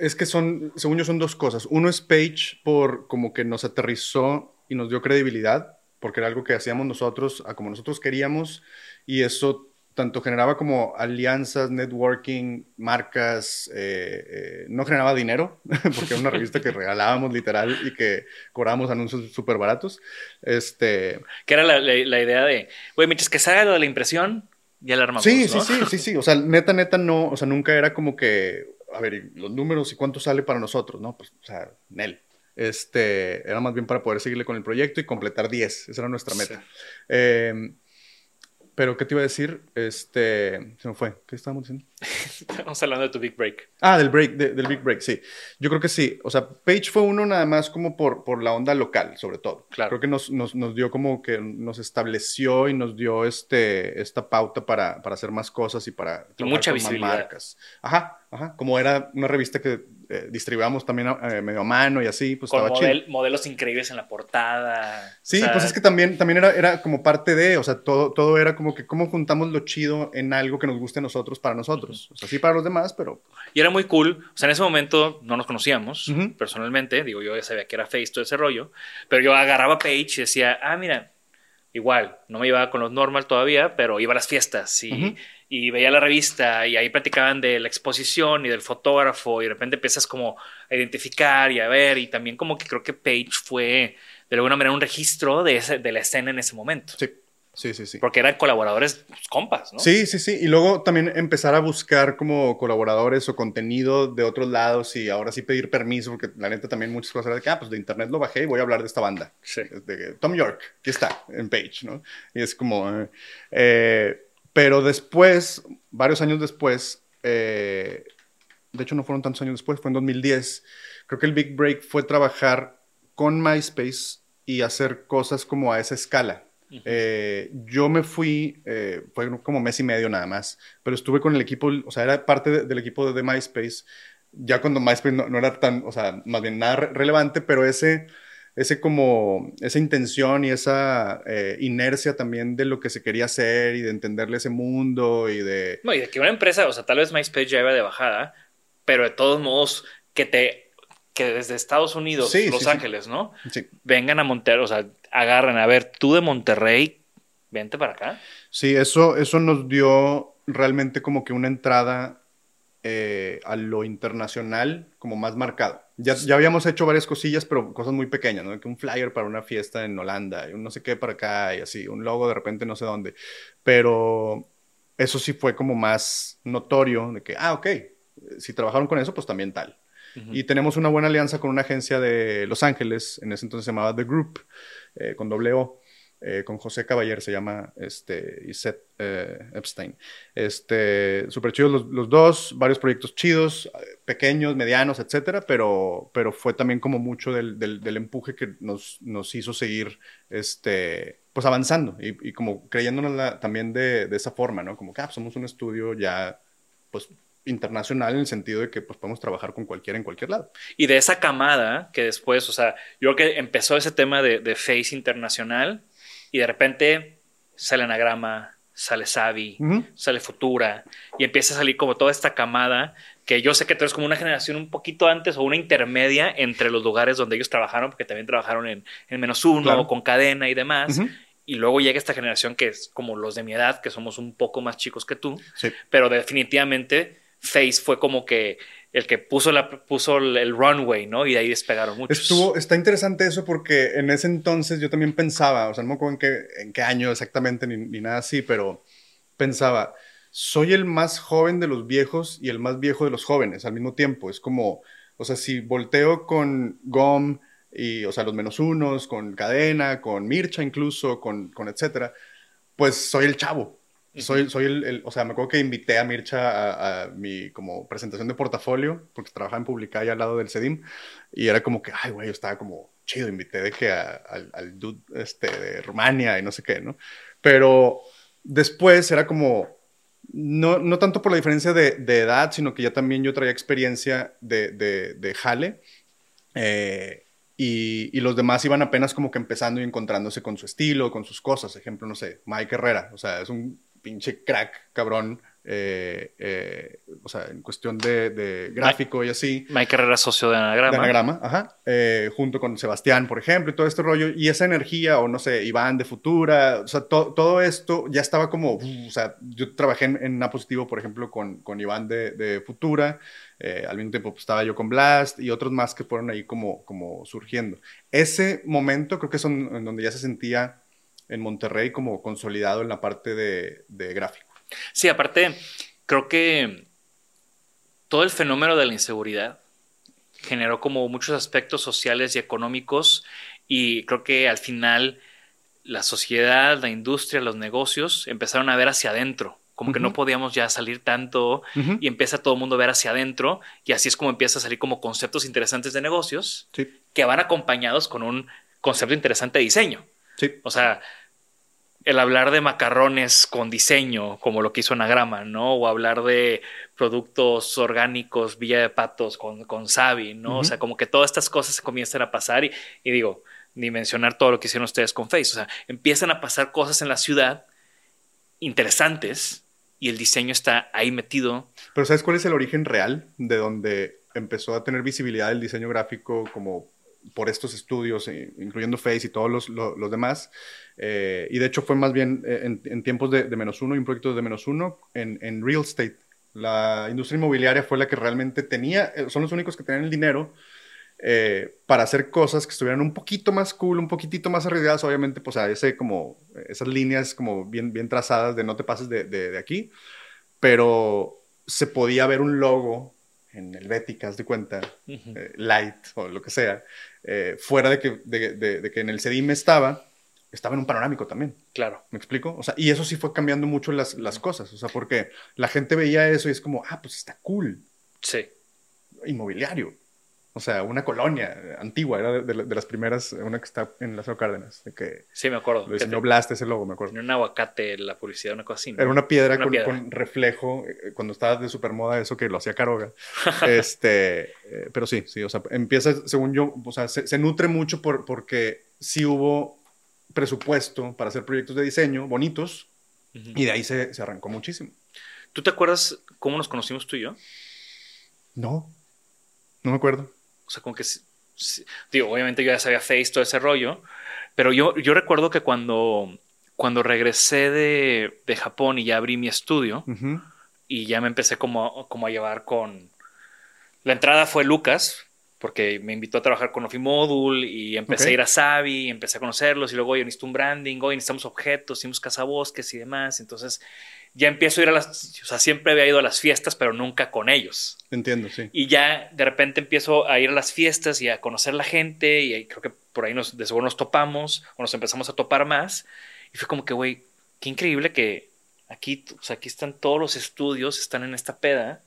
es que son, según yo, son dos cosas. Uno es Page por como que nos aterrizó y nos dio credibilidad, porque era algo que hacíamos nosotros a como nosotros queríamos, y eso tanto generaba como alianzas, networking, marcas, eh, eh, no generaba dinero, porque era una revista que regalábamos literal y que cobrábamos anuncios súper baratos. Este, Que era la, la- la idea de, güey, mientras que salga lo de la impresión, ya la armamos. Sí, ¿no? sí, sí, sí, sí. O sea, neta, neta, no. O sea, nunca era como que, a ver, ¿y los números y cuánto sale para nosotros, ¿no? Pues, o sea, Nel. Este, era más bien para poder seguirle con el proyecto y completar 10. Esa era nuestra meta. Sí. Eh, pero, ¿qué te iba a decir? Este, se me fue. ¿Qué estábamos diciendo? Estamos hablando de tu big break. Ah, del break, de- del big break, sí. Yo creo que sí. O sea, Page fue uno nada más como por, por la onda local, sobre todo. Claro. Creo que nos, nos, nos dio como que nos estableció y nos dio este, esta pauta para, para hacer más cosas y para Y mucha con más visibilidad. marcas. Ajá, ajá. Como era una revista que eh, distribuíamos también eh, medio a mano y así, pues Con estaba model- chido. modelos increíbles en la portada. Sí, O sea, pues es que también, también era, era como parte de, o sea, todo, todo era como que cómo juntamos lo chido en algo que nos guste a nosotros para nosotros. O sea, sí para los demás, pero Y era muy cool. O sea, en ese momento no nos conocíamos Ujú. personalmente. Digo, yo ya sabía que era Face, todo ese rollo. Pero yo agarraba Page y decía, ah, mira, igual, no me llevaba con los normal todavía, pero iba a las fiestas y, Ujú. Y veía la revista y ahí platicaban de la exposición y del fotógrafo y de repente empiezas como a identificar y a ver. Y también como que creo que Page fue de alguna manera un registro de, ese- de la escena en ese momento. sí, sí, sí, sí. Porque eran colaboradores pues, compas, ¿no? Sí, sí, sí. Y luego también empezar a buscar como colaboradores o contenido de otros lados y ahora sí pedir permiso, porque la neta también muchas cosas de que, ah, pues de internet lo bajé y voy a hablar de esta banda. Sí. De Tom York, aquí está, en Page, ¿no? Y es como... eh, eh, pero después, varios años después, eh, de hecho no fueron tantos años después, fue en 2010, creo que el Big Break fue trabajar con MySpace y hacer cosas como a esa escala. Eh, yo me fui, eh, fue como mes y medio nada más, pero estuve con el equipo, o sea, era parte de- del equipo de MySpace, ya cuando MySpace no, no era tan, o sea, más bien nada re- relevante, pero ese, ese como, esa intención y esa eh, inercia también de lo que se quería hacer y de entenderle ese mundo y de... No, y de que una empresa, o sea, tal vez MySpace ya iba de bajada, pero de todos modos, que te que desde Estados Unidos, Sí, Los sí, sí. Ángeles, ¿no? Sí, Vengan a Monterrey, o sea, agarren, a ver, tú de Monterrey, vente para acá. sí eso, eso nos dio realmente como que una entrada eh, a lo internacional como más marcado. Ya, ya habíamos hecho varias cosillas, pero cosas muy pequeñas, ¿no? Que un flyer para una fiesta en Holanda, y un no sé qué para acá, y así, un logo de repente no sé dónde. Pero eso sí fue como más notorio, de que, ah, ok, si trabajaron con eso, pues también tal. Y tenemos una buena alianza con una agencia de Los Ángeles, en ese entonces se llamaba The Group, eh, con doble O, eh, con José Caballer se llama, este, y eh, Epstein. Este, súper chidos los, dos, varios proyectos chidos, pequeños, medianos, etcétera, pero, pero fue también como mucho del, del, empuje que nos, nos hizo seguir, este, pues avanzando y, como creyéndonos también de, de esa forma, ¿no? Como que, ah, somos un estudio ya, pues, internacional en el sentido de que pues podemos trabajar con cualquiera en cualquier lado. Y de esa camada que después, o sea, yo creo que empezó ese tema de, de Face internacional y de repente sale Anagrama, sale Savi, sale Futura y empieza a salir como toda esta camada que yo sé que tú eres como una generación un poquito antes o una intermedia entre los lugares donde ellos trabajaron, porque también trabajaron en, en menos uno, Claro. con cadena y demás. Y luego llega esta generación que es como los de mi edad, que somos un poco más chicos que tú, Sí. pero definitivamente Face fue como que el que puso, la, puso el, runway, ¿no? Y de ahí despegaron muchos. Estuvo, está interesante eso porque en ese entonces yo también pensaba, o sea, no me acuerdo en qué, en qué año exactamente ni, ni nada así, pero pensaba, soy el más joven de los viejos y el más viejo de los jóvenes al mismo tiempo. Es como, o sea, si volteo con GOM y, o sea, los menos unos, con Cadena, con Mircha incluso, con, con etcétera, pues soy el chavo. Soy, soy el, el- o sea, me acuerdo que invité a Mircha a, a mi como presentación de portafolio, porque trabajaba en Publicar y al lado del CEDIM, y era como que, ay, güey, yo estaba como chido, invité de que a- al, al dude este, de Rumania y no sé qué, ¿no? Pero después era como, no, no tanto por la diferencia de, de edad, sino que ya también yo traía experiencia de, de, de jale, eh, y, y los demás iban apenas como que empezando y encontrándose con su estilo, con sus cosas. Ejemplo, no sé, Mike Herrera, o sea, es un pinche crack, cabrón, eh, eh, o sea, en cuestión de, de gráfico y así. Mike Herrera, socio de Anagrama. De anagrama, ajá. Eh, junto con Sebastián, por ejemplo, y todo este rollo. Y esa energía, o no sé, Iván de Futura, o sea, to- todo esto ya estaba como, uf, o sea, yo trabajé en, en A Positivo, por ejemplo, con, con Iván de, de Futura. eh, al mismo tiempo pues, estaba yo con Blast y otros más que fueron ahí como, como surgiendo. Ese momento creo que es en donde ya se sentía en Monterrey como consolidado en la parte de, de gráfico. Sí, aparte, creo que todo el fenómeno de la inseguridad generó como muchos aspectos sociales y económicos y creo que al final la sociedad, la industria, los negocios empezaron a ver hacia adentro, como que no podíamos ya salir tanto y empieza todo el mundo a ver hacia adentro y así es como empieza a salir como conceptos interesantes de negocios Sí, que van acompañados con un concepto interesante de diseño. sí. O sea, el hablar de macarrones con diseño, como lo que hizo Anagrama, ¿no? O hablar de productos orgánicos, Villa de Patos con, con Sabi, ¿no? O sea, como que todas estas cosas se comienzan a pasar y, y digo, ni mencionar todo lo que hicieron ustedes con Face. O sea, empiezan a pasar cosas en la ciudad interesantes y el diseño está ahí metido. Pero ¿sabes cuál es el origen real de donde empezó a tener visibilidad el diseño gráfico como por estos estudios, eh, incluyendo Face y todos los, los, demás. Eh, y de hecho fue más bien eh, en, en tiempos de, de, menos uno y un proyecto de menos uno en, en, real estate. La industria inmobiliaria fue la que realmente tenía, son los únicos que tenían el dinero eh, para hacer cosas que estuvieran un poquito más cool, un poquitito más arriesgadas, obviamente, pues a ese como, esas líneas como bien, bien trazadas de no te pases de, de, de aquí, pero se podía ver un logo en el Bética, de cuenta, uh -huh. eh, Light o lo que sea, eh, fuera de que, de, de, de, que en el CEDIM estaba, estaba en un panorámico también. Claro. ¿Me explico? O sea, y eso sí fue cambiando mucho las, las cosas, o sea, porque la gente veía eso y es como, ah, pues está cool. Sí. Inmobiliario. O sea, una colonia antigua, era de, de, de, las primeras, una que está en Lázaro Cárdenas. De que sí, me acuerdo. Lo diseñó Blast, ese logo, me acuerdo. Tenía un aguacate, la publicidad, una cosa así. ¿no? Era una piedra, una con, piedra. con, reflejo, eh, cuando estaba de supermoda eso que lo hacía Caroga. este, eh, pero sí, sí, o sea, empieza, según yo, o sea, se, se nutre mucho por, porque sí hubo presupuesto para hacer proyectos de diseño bonitos uh -huh. y de ahí se, se arrancó muchísimo. ¿Tú te acuerdas cómo nos conocimos tú y yo? No, no me acuerdo. O sea, como que, digo, obviamente yo ya sabía Face, todo ese rollo, pero yo, yo recuerdo que cuando, cuando regresé de, de Japón y ya abrí mi estudio uh -huh. y ya me empecé como, como a llevar con... La entrada fue Lucas, porque me invitó a trabajar con Ofimodul y empecé okay. a ir a Savi, empecé a conocerlos y luego, oye, necesito un branding, hoy necesitamos objetos, hicimos cazabosques y demás, entonces ya empiezo a ir a las, o sea, siempre había ido a las fiestas, pero nunca con ellos. Entiendo, sí. Y ya de repente empiezo a ir a las fiestas y a conocer la gente y creo que por ahí nos, de seguro nos topamos o nos empezamos a topar más. Y fue como que, güey, qué increíble que aquí, o sea, aquí están todos los estudios, están en esta peda,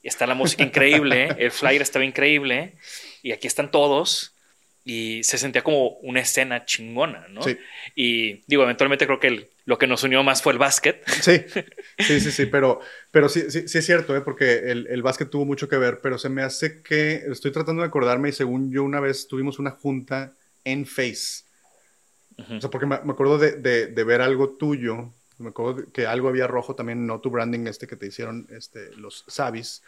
y está la música increíble, el flyer estaba increíble, y aquí están todos y se sentía como una escena chingona, ¿no? Sí. Y digo, eventualmente creo que el, lo que nos unió más fue el básquet. Sí, sí, sí, sí, pero, pero sí, sí, sí es cierto, ¿eh? porque el, el, básquet tuvo mucho que ver, pero se me hace que, estoy tratando de acordarme y según yo una vez tuvimos una junta en Face. Uh -huh. O sea, porque me, me acuerdo de, de, de, ver algo tuyo, me acuerdo que algo había rojo también, no tu branding este que te hicieron este, los Savis,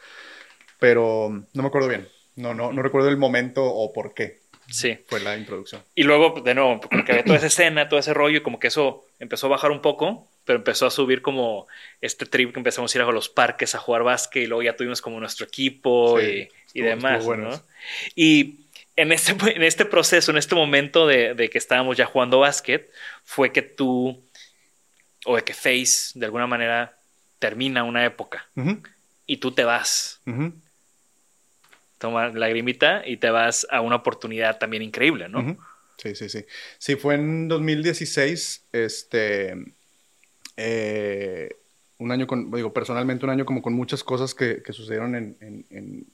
pero no me acuerdo bien, no, no, no recuerdo el momento o por qué. Sí. Fue la introducción. Y luego, de nuevo, como que había toda esa escena, todo ese rollo, y como que eso empezó a bajar un poco, pero empezó a subir como este trip que empezamos a ir a los parques a jugar básquet, y luego ya tuvimos como nuestro equipo sí, y, y, demás. Bueno ¿no? Y en este, en este proceso, en este momento de, de, que estábamos ya jugando básquet, fue que tú, o de que Face, de alguna manera, termina una época, uh -huh. y tú te vas. Uh -huh tomar lagrimita y te vas a una oportunidad también increíble, ¿no? Uh -huh. Sí, sí, sí. Sí, fue en 2016, este, eh, un año con, digo, personalmente un año como con muchas cosas que, que sucedieron en, en, en,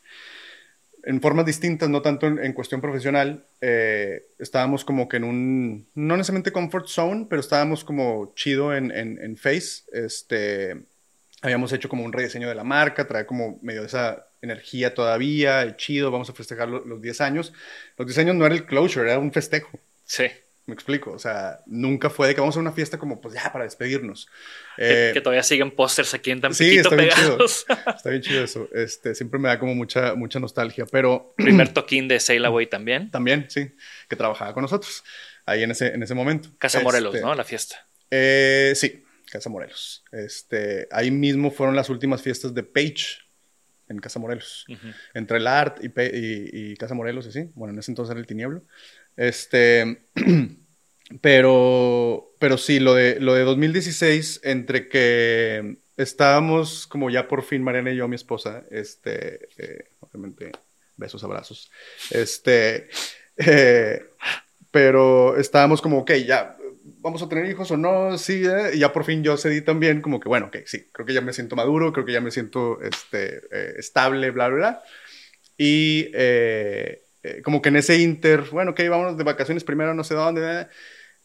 en, formas distintas, no tanto en, cuestión profesional. Eh, estábamos como que en un, no necesariamente comfort zone, pero estábamos como chido en Face. Este, habíamos hecho como un rediseño de la marca, trae como medio esa energía todavía, chido, vamos a festejar los, los 10 años. Los 10 años no era el closure, era un festejo. Sí. Me explico, o sea, nunca fue de que vamos a una fiesta como, pues ya, para despedirnos. Que, eh, que todavía siguen pósters aquí en Tampiquito sí, está pegados. Bien chido. Está bien chido eso. Este, siempre me da como mucha, mucha nostalgia, pero... Primer toquín de Sail Away también. También, sí, que trabajaba con nosotros ahí en ese, en ese momento. Casa Morelos, este, ¿no? La fiesta. Eh, sí, Casa Morelos. Este, ahí mismo fueron las últimas fiestas de Page en Casa Morelos. Uh -huh. Entre el Art y, y, y, Casa Morelos, así. Bueno, en ese entonces era el Tinieblo. Este, pero, pero sí, lo de, lo de 2016, entre que estábamos como ya por fin, Mariana y yo, mi esposa, este, eh, obviamente, besos, abrazos. Este, eh, pero estábamos como, ok, ya, vamos a tener hijos o no, sí, eh? y ya por fin yo cedí también, como que bueno, ok, sí, creo que ya me siento maduro, creo que ya me siento este, eh, estable, bla, bla, bla. Y eh, como que en ese inter, bueno, ok, vámonos de vacaciones primero, no sé dónde,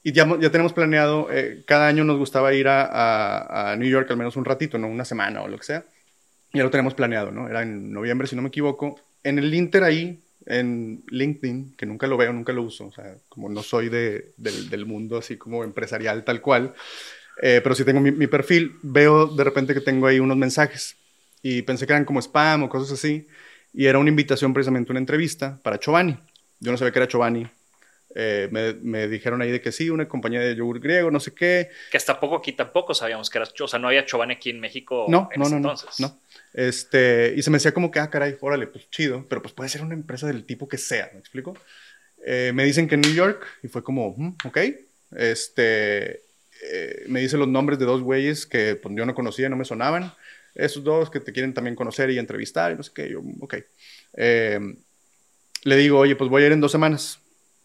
y ya, ya tenemos planeado, eh, cada año nos gustaba ir a, a, a, New York al menos un ratito, ¿no? Una semana o lo que sea. Ya lo tenemos planeado, ¿no? Era en noviembre, si no me equivoco. En el Inter ahí, en LinkedIn, que nunca lo veo, nunca lo uso, o sea, como no soy de, del, del, mundo así como empresarial tal cual, eh, pero sí tengo mi, mi, perfil, veo de repente que tengo ahí unos mensajes y pensé que eran como spam o cosas así, y era una invitación precisamente una entrevista para Giovanni. Yo no sabía que era Giovanni. Eh, me, me, dijeron ahí de que sí, una compañía de yogur griego, no sé qué. Que hasta poco aquí tampoco sabíamos que era, o sea, no había Giovanni aquí en México no, en no, ese no, entonces. No, no. Este, y se me decía como que, ah, caray, órale, pues chido, pero pues puede ser una empresa del tipo que sea, ¿me explico? Eh, me dicen que en New York, y fue como, mm, ok. Este, eh, me dicen los nombres de dos güeyes que pues, yo no conocía, no me sonaban. Esos dos que te quieren también conocer y entrevistar, y no sé qué, yo, ok. Eh, le digo, oye, pues voy a ir en dos semanas.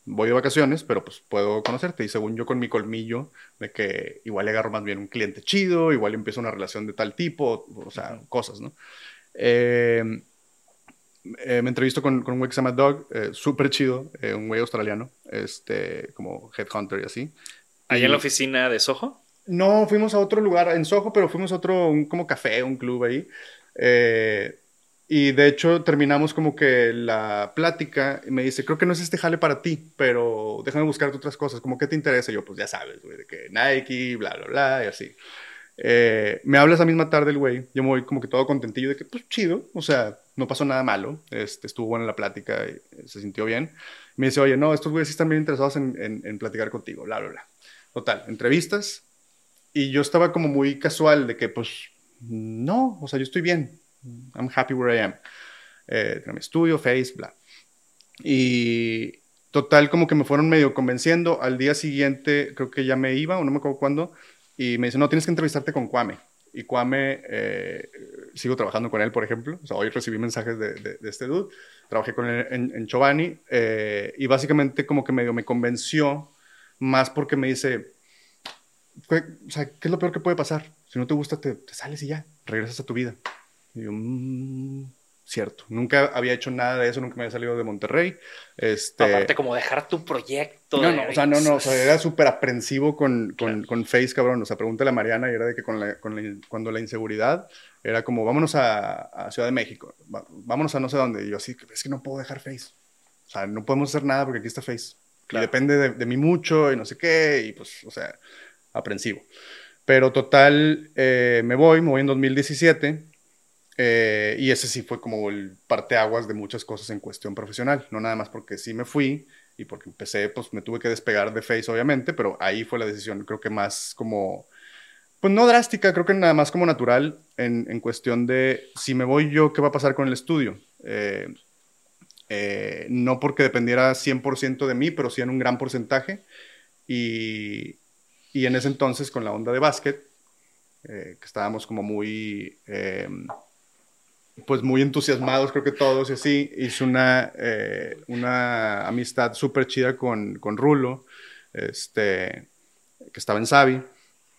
Voy de vacaciones, pero pues puedo conocerte. Y según yo con mi colmillo, de que igual le agarro más bien un cliente chido, igual empiezo una relación de tal tipo, o sea, cosas, ¿no? Eh, eh, me entrevisto con, con un güey que se llama Doug, eh, súper chido, eh, un güey australiano, este, como headhunter y así. ¿Allá en la oficina de Soho? No, fuimos a otro lugar en Soho, pero fuimos a otro, un, como café, un club ahí. Eh, y de hecho terminamos como que la plática y me dice, creo que no es este jale para ti, pero déjame buscarte otras cosas, como que te interesa. Y yo, pues ya sabes, güey, de que Nike, bla, bla, bla, y así. Eh, me habla esa misma tarde el güey, yo me voy como que todo contentillo de que, pues chido, o sea, no pasó nada malo, este, estuvo buena la plática, y se sintió bien. Me dice, oye, no, estos güeyes sí están bien interesados en, en, en platicar contigo, bla, bla, bla. Total, entrevistas, y yo estaba como muy casual de que, pues, no, o sea, yo estoy bien, I'm happy where I am. Eh, mi estudio, Face, bla. Y total, como que me fueron medio convenciendo. Al día siguiente, creo que ya me iba, o no me acuerdo cuándo, y me dice, no, tienes que entrevistarte con Kwame. Y Kwame, eh, sigo trabajando con él, por ejemplo. O sea, hoy recibí mensajes de, de, este dude. Trabajé con él en, en Giovanni. Eh, y básicamente como que medio me convenció, más porque me dice, o sea, ¿qué es lo peor que puede pasar? Si no te gusta, te, te sales y ya, regresas a tu vida. Y yo, mmm, cierto. Nunca había hecho nada de eso, nunca me había salido de Monterrey. Este... Aparte, como dejar tu proyecto. No, no, o sea, no, no, o sea, era súper aprensivo con, con, claro. con, Face, cabrón. O sea, pregúntale a Mariana y era de que con la, con la, cuando la inseguridad era como, vámonos a, a Ciudad de México, vámonos a no sé dónde. Y yo así, es que no puedo dejar Face. O sea, no podemos hacer nada porque aquí está Face. Claro. Y depende de, de mí mucho y no sé qué, y pues, o sea, aprensivo. Pero total, eh, me voy, me voy en 2017 eh, y ese sí fue como el parteaguas de muchas cosas en cuestión profesional. No nada más porque sí me fui y porque empecé, pues me tuve que despegar de Face, obviamente, pero ahí fue la decisión, creo que más como, pues no drástica, creo que nada más como natural en, en cuestión de si me voy yo, ¿qué va a pasar con el estudio? Eh, eh, no porque dependiera 100% de mí, pero sí en un gran porcentaje. Y, y en ese entonces, con la onda de básquet, que estábamos como muy eh, pues muy entusiasmados, creo que todos, y así, hice una, eh, una amistad súper chida con, con Rulo, este, que estaba en Savi,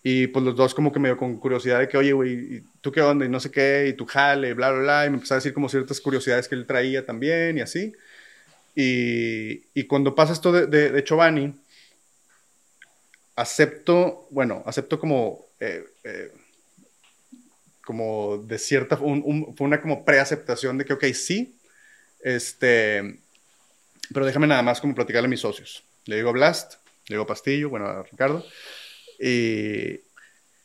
y pues los dos como que me dio con curiosidad de que, oye, güey, ¿tú qué onda? Y no sé qué, y tu jale, bla, bla, bla, y me empezó a decir como ciertas curiosidades que él traía también, y así. Y, y cuando pasa esto de, de, de Giovanni, acepto, bueno, acepto como... Eh, eh, como de cierta, un, un, fue una como preaceptación de que, ok, sí, este, pero déjame nada más como platicarle a mis socios. Le digo a Blast, le digo a Pastillo, bueno, a Ricardo, y,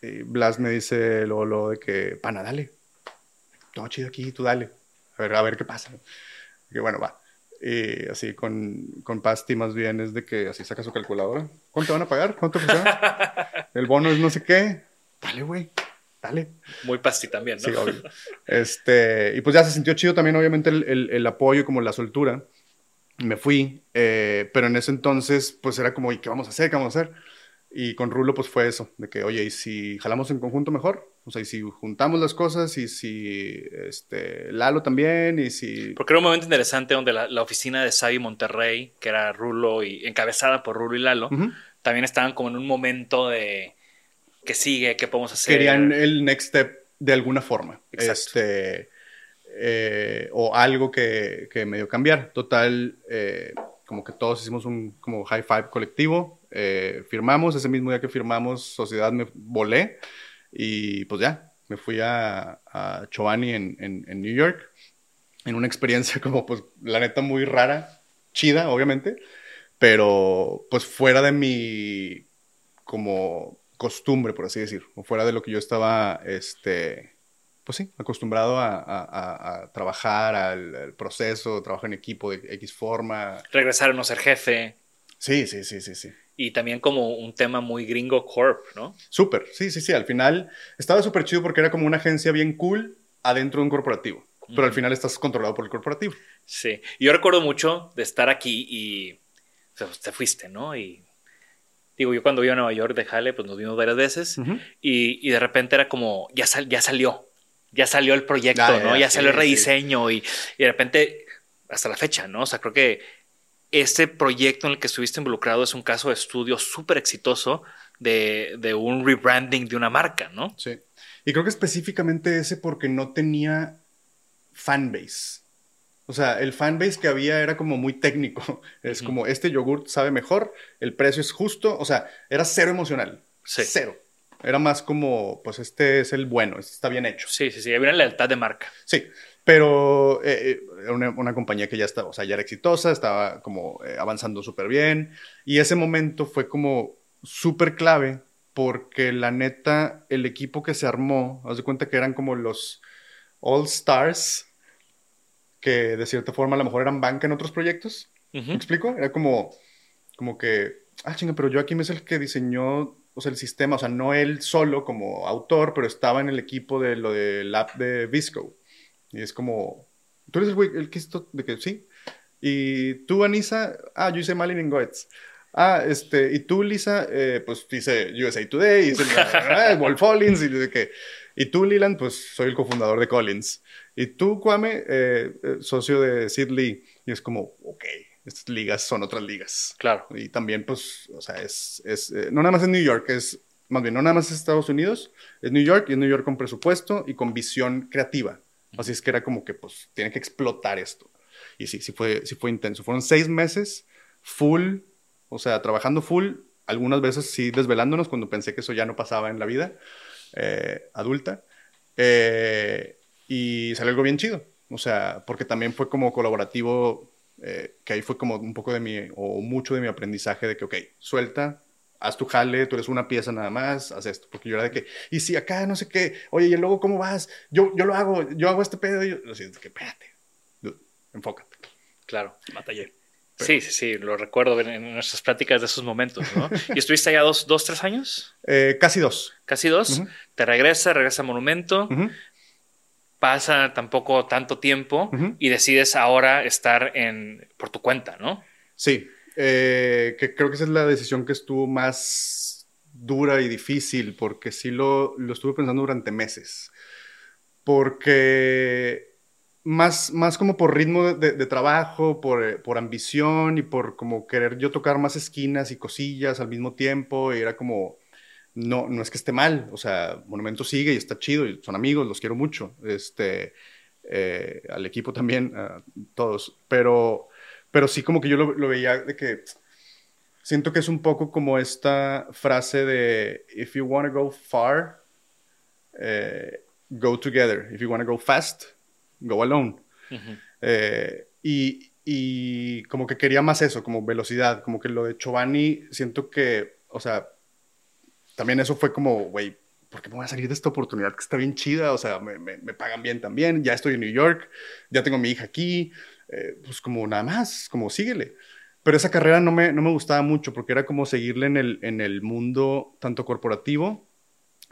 y Blast me dice luego, luego de que, pana, dale, todo chido aquí, tú dale, a ver, a ver qué pasa. Y que bueno, va. Y así con, con Pasti más bien es de que así saca su calculadora. ¿Cuánto van a pagar? ¿Cuánto El bono es no sé qué. Dale, güey dale. Muy pasti también, ¿no? Sí, obvio. Este, y pues ya se sintió chido también, obviamente, el, el, el apoyo, como la soltura. Me fui, eh, pero en ese entonces, pues era como, ¿y qué vamos a hacer? ¿Qué vamos a hacer? Y con Rulo, pues fue eso, de que, oye, ¿y si jalamos en conjunto mejor? O sea, y si juntamos las cosas, y si este, Lalo también, y si... Porque era un momento interesante donde la, la oficina de Xavi Monterrey, que era Rulo y encabezada por Rulo y Lalo, uh -huh. también estaban como en un momento de qué sigue, qué podemos hacer. Querían el next step de alguna forma. Exacto. Este, eh, o algo que, que medio cambiar. Total, eh, como que todos hicimos un como high five colectivo, eh, firmamos, ese mismo día que firmamos, Sociedad me volé y pues ya, me fui a, a Chobani en, en, en New York, en una experiencia como pues la neta muy rara, chida obviamente, pero pues fuera de mi como costumbre, por así decir, o fuera de lo que yo estaba, este, pues sí, acostumbrado a, trabajar, al, proceso, trabajo en equipo de X forma. Regresar a no ser jefe. Sí, sí, sí, sí, sí. Y también como un tema muy gringo corp, ¿no? Súper, sí, sí, sí. Al final estaba súper chido porque era como una agencia bien cool adentro de un corporativo. Pero al final estás controlado por el corporativo. Sí. Yo recuerdo mucho de estar aquí y te fuiste, ¿no? Y digo, yo cuando iba a Nueva York de Jale, pues nos vimos varias veces y, y, de repente era como, ya, ya salió, ya salió el proyecto, ah, ¿no? Ya, salió el rediseño y, y, de repente, hasta la fecha, ¿no? O sea, creo que este proyecto en el que estuviste involucrado es un caso de estudio súper exitoso de, de, un rebranding de una marca, ¿no? Sí. Y creo que específicamente ese porque no tenía fanbase. O sea, el fanbase que había era como muy técnico. Es como, este yogurt sabe mejor, el precio es justo. O sea, era cero emocional. Sí. Cero. Era más como, pues este es el bueno, este está bien hecho. Sí, sí, sí, había una lealtad de marca. Sí, pero eh, eh una, una, compañía que ya estaba, o sea, ya era exitosa, estaba como eh, avanzando súper bien. Y ese momento fue como súper clave porque la neta, el equipo que se armó, haz de cuenta que eran como los All Stars que de cierta forma a lo mejor eran banca en otros proyectos. ¿Me explico? Era como, como que, ah, chinga, pero yo aquí me es el que diseñó, o sea, el sistema, o sea, no él solo como autor, pero estaba en el equipo de lo del app de Visco. Y es como, tú eres el güey, el que esto, de que sí. Y tú, Anisa, ah, yo hice Malin Goetz. Ah, este, y tú, Lisa, eh, pues hice USA Today, hice ah, Wolf Collins, y de que, y tú, Leland, pues soy el cofundador de Collins. Y tú, Kwame, eh, eh, socio de Sid Lee. Y es como, ok, estas ligas son otras ligas. Claro. Y también, pues, o sea, es, es eh, no nada más en New York, es, más bien, no nada más en Estados Unidos, es New York y es New York con presupuesto y con visión creativa. Así es que era como que, pues, tiene que explotar esto. Y sí, sí fue, sí fue intenso. Fueron seis meses full, o sea, trabajando full, algunas veces sí desvelándonos cuando pensé que eso ya no pasaba en la vida adulta. Eh, y salió algo bien chido. O sea, porque también fue como colaborativo, eh, que ahí fue como un poco de mi, o mucho de mi aprendizaje de que, ok, suelta, haz tu jale, tú eres una pieza nada más, haz esto. Porque yo era de que, y si acá no sé qué, oye, y luego cómo vas, yo, yo lo hago, yo hago este pedo, y yo, así, que espérate, enfócate. Claro, batallé. Sí, sí, sí, lo recuerdo en nuestras pláticas de esos momentos, ¿no? ¿Y estuviste allá dos, dos tres años? Eh, casi dos. Casi dos. Te regresa, regresa a Monumento pasa tampoco tanto tiempo y decides ahora estar en, por tu cuenta, ¿no? Sí, eh, que creo que esa es la decisión que estuvo más dura y difícil, porque sí lo, lo estuve pensando durante meses. Porque más, más como por ritmo de, de trabajo, por, por, ambición y por como querer yo tocar más esquinas y cosillas al mismo tiempo, y era como no, no es que esté mal, o sea, Monumento sigue y está chido y son amigos, los quiero mucho, este, eh, al equipo también, a todos, pero, pero sí como que yo lo, veía de que siento que es un poco como esta frase de, if you want to go far, eh, go together, if you want to go fast, go alone. Eh, y, y como que quería más eso, como velocidad, como que lo de Giovanni, siento que, o sea, también eso fue como, güey, ¿por qué me voy a salir de esta oportunidad que está bien chida? O sea, me, me, pagan bien también, ya estoy en New York, ya tengo mi hija aquí, eh, pues como nada más, como síguele. Pero esa carrera no me, no me gustaba mucho porque era como seguirle en el, en el mundo tanto corporativo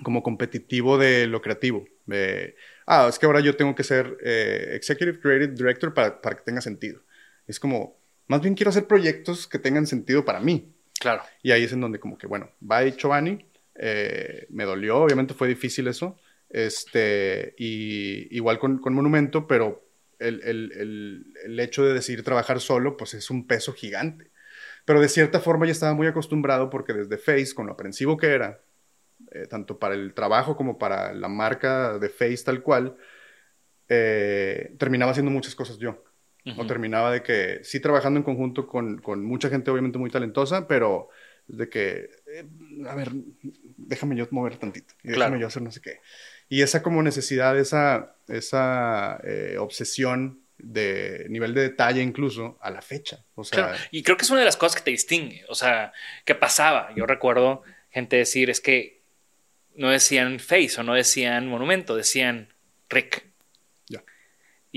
como competitivo de lo creativo. De, ah, es que ahora yo tengo que ser eh, Executive Creative Director para, para que tenga sentido. Es como, más bien quiero hacer proyectos que tengan sentido para mí. Claro. Y ahí es en donde como que, bueno, va Giovanni, eh, me dolió, obviamente fue difícil eso. Este, y igual con, con Monumento, pero el, el, el, hecho de decidir trabajar solo, pues es un peso gigante. Pero de cierta forma ya estaba muy acostumbrado porque desde Face, con lo aprensivo que era, eh, tanto para el trabajo como para la marca de Face tal cual, eh, terminaba haciendo muchas cosas yo. O terminaba de que sí trabajando en conjunto con, con mucha gente obviamente muy talentosa, pero de que, eh, a ver, déjame yo mover tantito y déjame yo hacer no sé qué. Y esa como necesidad, esa, esa eh, obsesión de nivel de detalle incluso a la fecha. O sea, Y creo que es una de las cosas que te distingue. O sea, ¿qué pasaba? Yo recuerdo gente decir, es que no decían Face o no decían Monumento, decían Rick.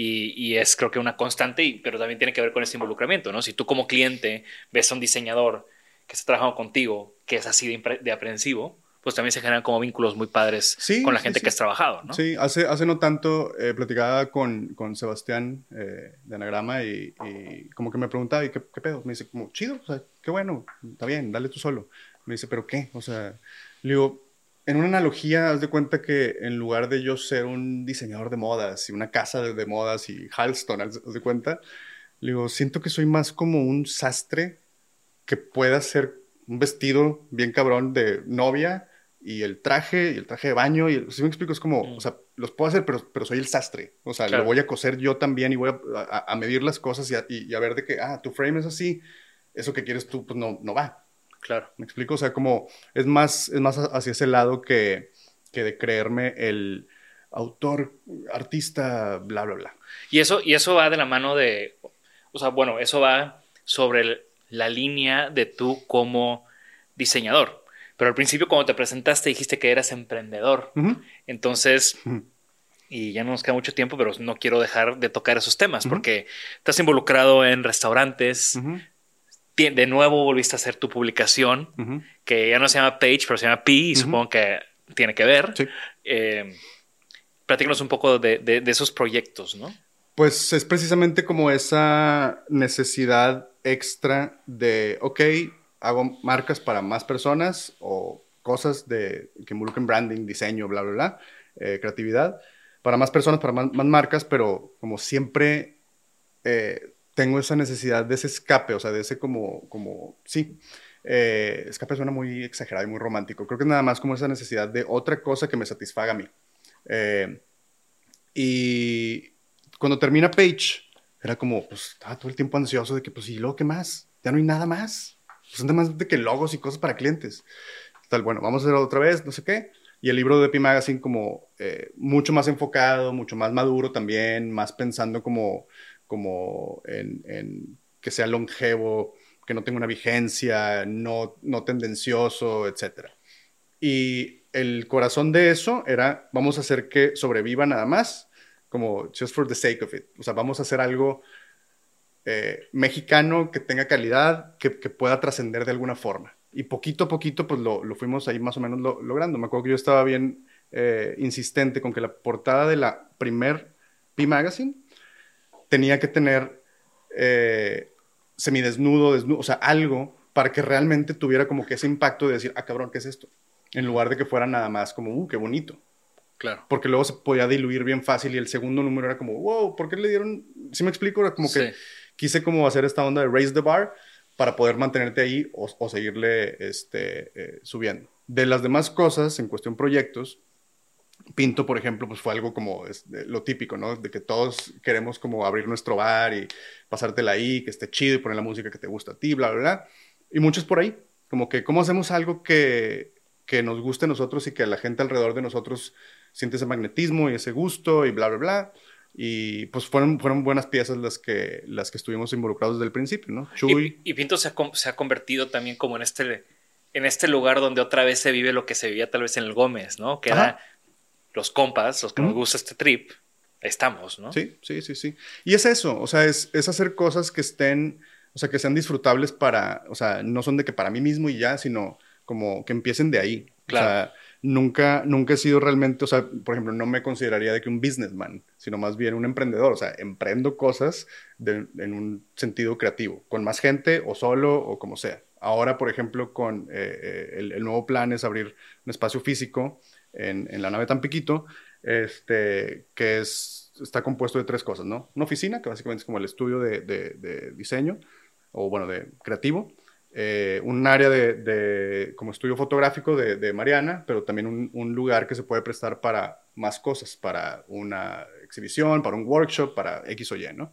Y, es creo que una constante, pero también tiene que ver con ese involucramiento, ¿no? Si tú como cliente ves a un diseñador que está trabajando contigo, que es así de, aprensivo, pues también se generan como vínculos muy padres con la gente que has trabajado, ¿no? Sí, hace, hace no tanto eh, platicaba con, con Sebastián eh, de Anagrama y, como que me preguntaba, ¿y qué, pedo? Me dice, como, chido, o sea, qué bueno, está bien, dale tú solo. Me dice, ¿pero qué? O sea, le digo, en una analogía, haz de cuenta que en lugar de yo ser un diseñador de modas y una casa de, modas y Halston, haz de cuenta, le digo, siento que soy más como un sastre que pueda hacer un vestido bien cabrón de novia y el traje y el traje de baño y si me explico es como, o sea, los puedo hacer pero, pero soy el sastre, o sea, lo voy a coser yo también y voy a, medir las cosas y a, ver de que, ah, tu frame es así, eso que quieres tú pues no, no va. Claro. ¿Me explico? O sea, como es más, es más hacia ese lado que, que de creerme el autor, artista, bla, bla, bla. Y eso, y eso va de la mano de, o sea, bueno, eso va sobre la línea de tú como diseñador. Pero al principio cuando te presentaste dijiste que eras emprendedor. Entonces, y ya no nos queda mucho tiempo, pero no quiero dejar de tocar esos temas porque estás involucrado en restaurantes, de nuevo volviste a hacer tu publicación, que ya no se llama Page, pero se llama P, y supongo que tiene que ver. Sí. Eh, platícanos un poco de, esos proyectos, ¿no? Pues es precisamente como esa necesidad extra de, ok, hago marcas para más personas o cosas de, que involucren branding, diseño, bla, bla, bla, eh, creatividad, para más personas, para más, marcas, pero como siempre eh, tengo esa necesidad de ese escape, o sea, de ese como, como sí, eh, escape suena muy exagerado y muy romántico. Creo que es nada más como esa necesidad de otra cosa que me satisfaga a mí. Eh, y cuando termina Page, era como, pues estaba todo el tiempo ansioso de que, pues, ¿y luego qué más? Ya no hay nada más. Pues son más de que logos y cosas para clientes. Tal, bueno, vamos a hacerlo otra vez, no sé qué. Y el libro de Epi Magazine como eh, mucho más enfocado, mucho más maduro también, más pensando como como en, que sea longevo, que no tenga una vigencia, no, no tendencioso, etc. Y el corazón de eso era, vamos a hacer que sobreviva nada más, como just for the sake of it. O sea, vamos a hacer algo eh, mexicano que tenga calidad, que, pueda trascender de alguna forma. Y poquito a poquito, pues lo, fuimos ahí más o menos logrando. Me acuerdo que yo estaba bien eh, insistente con que la portada de la primer P-Magazine tenía que tener eh, semidesnudo, desnudo, o sea, algo para que realmente tuviera como que ese impacto de decir, ah, cabrón, ¿qué es esto? En lugar de que fuera nada más como, uh, qué bonito. Claro. Porque luego se podía diluir bien fácil y el segundo número era como, wow, ¿por qué le dieron? ¿Sí me explico? Era como que quise como hacer esta onda de raise the bar para poder mantenerte ahí o, seguirle este, eh, subiendo. De las demás cosas, en cuestión proyectos, Pinto, por ejemplo, pues fue algo como lo típico, ¿no? De que todos queremos como abrir nuestro bar y pasártela ahí, que esté chido y poner la música que te gusta a ti, bla, bla, bla. Y muchos por ahí, como que cómo hacemos algo que, que nos guste a nosotros y que la gente alrededor de nosotros siente ese magnetismo y ese gusto y bla, bla, bla. Y pues fueron, fueron buenas piezas las que, las que estuvimos involucrados desde el principio, ¿no? Chuy. Y, Pinto se ha, se ha, convertido también como en este, en este lugar donde otra vez se vive lo que se vivía tal vez en el Gómez, ¿no? Que era los compas, los que nos gusta este trip, estamos, ¿no? Sí, sí, sí, sí. Y es eso, o sea, es, es, hacer cosas que estén, o sea, que sean disfrutables para, o sea, no son de que para mí mismo y ya, sino como que empiecen de ahí. Claro. O sea, nunca, nunca he sido realmente, o sea, por ejemplo, no me consideraría de que un businessman, sino más bien un emprendedor, o sea, emprendo cosas en un sentido creativo, con más gente o solo o como sea. Ahora, por ejemplo, con eh, eh, el, nuevo plan es abrir un espacio físico en, la nave Tampiquito, este, que es, está compuesto de tres cosas, ¿no? Una oficina, que básicamente es como el estudio de, diseño, o bueno, de creativo, eh, un área de, como estudio fotográfico de, Mariana, pero también un, lugar que se puede prestar para más cosas, para una exhibición, para un workshop, para X o Y, ¿no?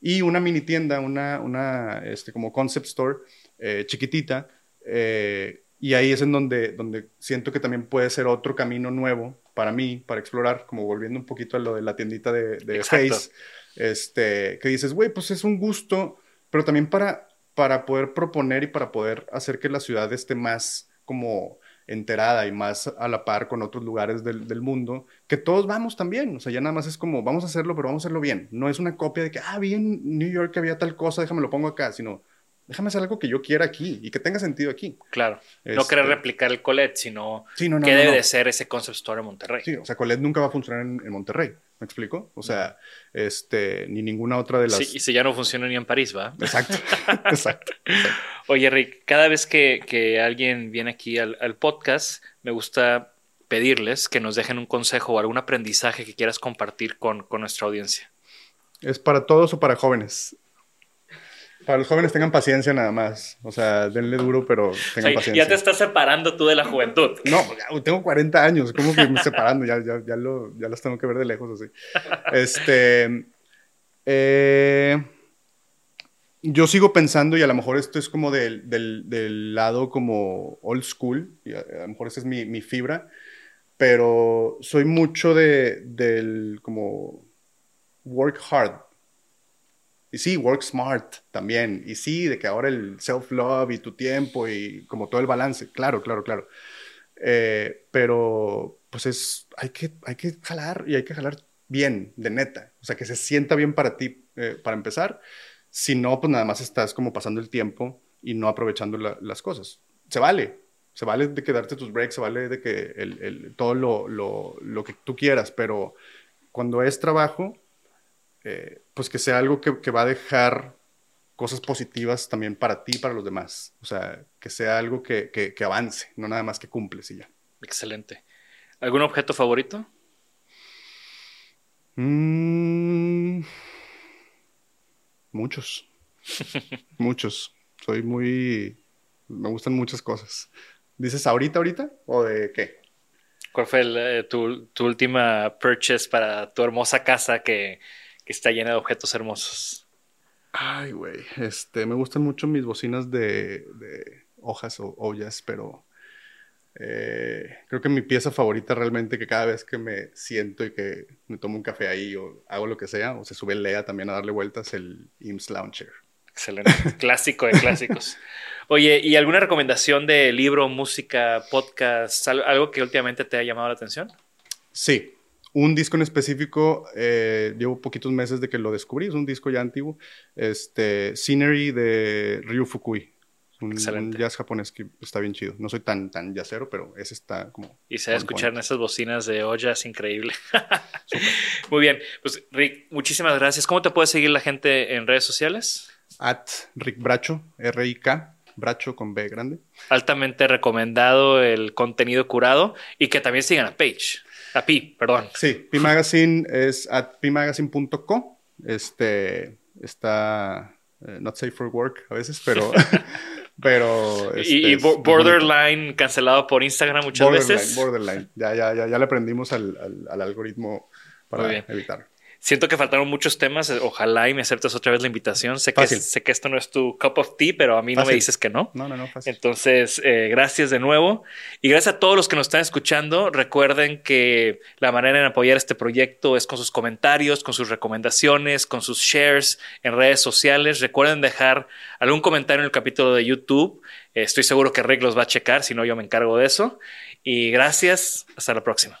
y una mini tienda, una, una este, como concept store eh, chiquitita. Eh, y ahí es en donde, donde siento que también puede ser otro camino nuevo para mí, para explorar, como volviendo un poquito a lo de la tiendita de, de Face, este, que dices, güey, pues es un gusto, pero también para, para poder proponer y para poder hacer que la ciudad esté más como enterada y más a la par con otros lugares del, del, mundo, que todos vamos también, o sea, ya nada más es como, vamos a hacerlo, pero vamos a hacerlo bien, no es una copia de que, ah, vi en New York que había tal cosa, déjame lo pongo acá, sino déjame hacer algo que yo quiera aquí y que tenga sentido aquí. Claro. no querer este replicar el Colette, sino sí, no, no, qué debe de ser ese concept store en Monterrey. Sí, o sea, Colette nunca va a funcionar en, Monterrey. ¿Me explico? O sea, este, ni ninguna otra de las. Sí, y si ya no funciona ni en París, ¿va? Exacto, exacto, Oye, Rick, cada vez que, que alguien viene aquí al, al, podcast, me gusta pedirles que nos dejen un consejo o algún aprendizaje que quieras compartir con, con nuestra audiencia. ¿Es para todos o para jóvenes? Para los jóvenes tengan paciencia nada más. O sea, denle duro, pero tengan paciencia. Ya te estás separando tú de la juventud. No, tengo 40 años. ¿Cómo que me separando? Ya, ya, ya, lo, ya los tengo que ver de lejos así. Este. Eh, yo sigo pensando, y a lo mejor esto es como del, del, del lado como old school, y a, a, lo mejor esa es mi, mi fibra, pero soy mucho de, del como work hard. Y sí, work smart también. Y sí, de que ahora el self-love y tu tiempo y como todo el balance. Claro, claro, claro. Eh, pero pues es, hay que, hay que jalar y hay que jalar bien, de neta. O sea, que se sienta bien para ti, eh, para empezar. Si no, pues nada más estás como pasando el tiempo y no aprovechando la, las cosas. Se vale. Se vale de que darte tus breaks, se vale de que el, el, todo lo, lo, lo que tú quieras, pero cuando es trabajo, eh, pues que sea algo que, que, va a dejar cosas positivas también para ti y para los demás. O sea, que sea algo que, que, que avance, no nada más que cumples y ya. Excelente. ¿Algún objeto favorito? Mm, muchos. muchos. Soy muy... Me gustan muchas cosas. ¿Dices ahorita, ahorita? ¿O de qué? ¿Cuál fue el, eh, tu, tu, última purchase para tu hermosa casa que, que está llena de objetos hermosos. Ay, güey. Este, me gustan mucho mis bocinas de, de hojas o ollas, pero eh, creo que mi pieza favorita realmente que cada vez que me siento y que me tomo un café ahí o hago lo que sea, o se sube Lea también a darle vueltas, el IMSS Launcher. Excelente. Clásico de clásicos. Oye, ¿y alguna recomendación de libro, música, podcast, algo que últimamente te ha llamado la atención? Sí, un disco en específico, eh, llevo poquitos meses de que lo descubrí, es un disco ya antiguo, este, Scenery de Ryu Fukui. Un, un, jazz japonés que está bien chido. No soy tan, tan jazzero, pero ese está como... Y se va a escuchar en esas bocinas de olla, es increíble. Muy bien. Pues Rick, muchísimas gracias. ¿Cómo te puede seguir la gente en redes sociales? At Rick Bracho, R-I-K, Bracho con B grande. Altamente recomendado el contenido curado y que también sigan a Page. A Pi, perdón. Sí, Pi Magazine es at pimagazine.co. Este está uh, not safe for work a veces, pero. pero este, y, y borderline cancelado por Instagram muchas borderline, veces. Borderline. Ya, ya, ya, ya le aprendimos al, al, al algoritmo para evitar. Siento que faltaron muchos temas. Ojalá y me aceptes otra vez la invitación. Sé que, sé que esto no es tu cup of tea, pero a mí fácil. no me dices que no. No, no, no, fácil. Entonces, eh, gracias de nuevo. Y gracias a todos los que nos están escuchando. Recuerden que la manera en apoyar este proyecto es con sus comentarios, con sus recomendaciones, con sus shares en redes sociales. Recuerden dejar algún comentario en el capítulo de YouTube. Eh, estoy seguro que Rick los va a checar, si no, yo me encargo de eso. Y gracias. Hasta la próxima.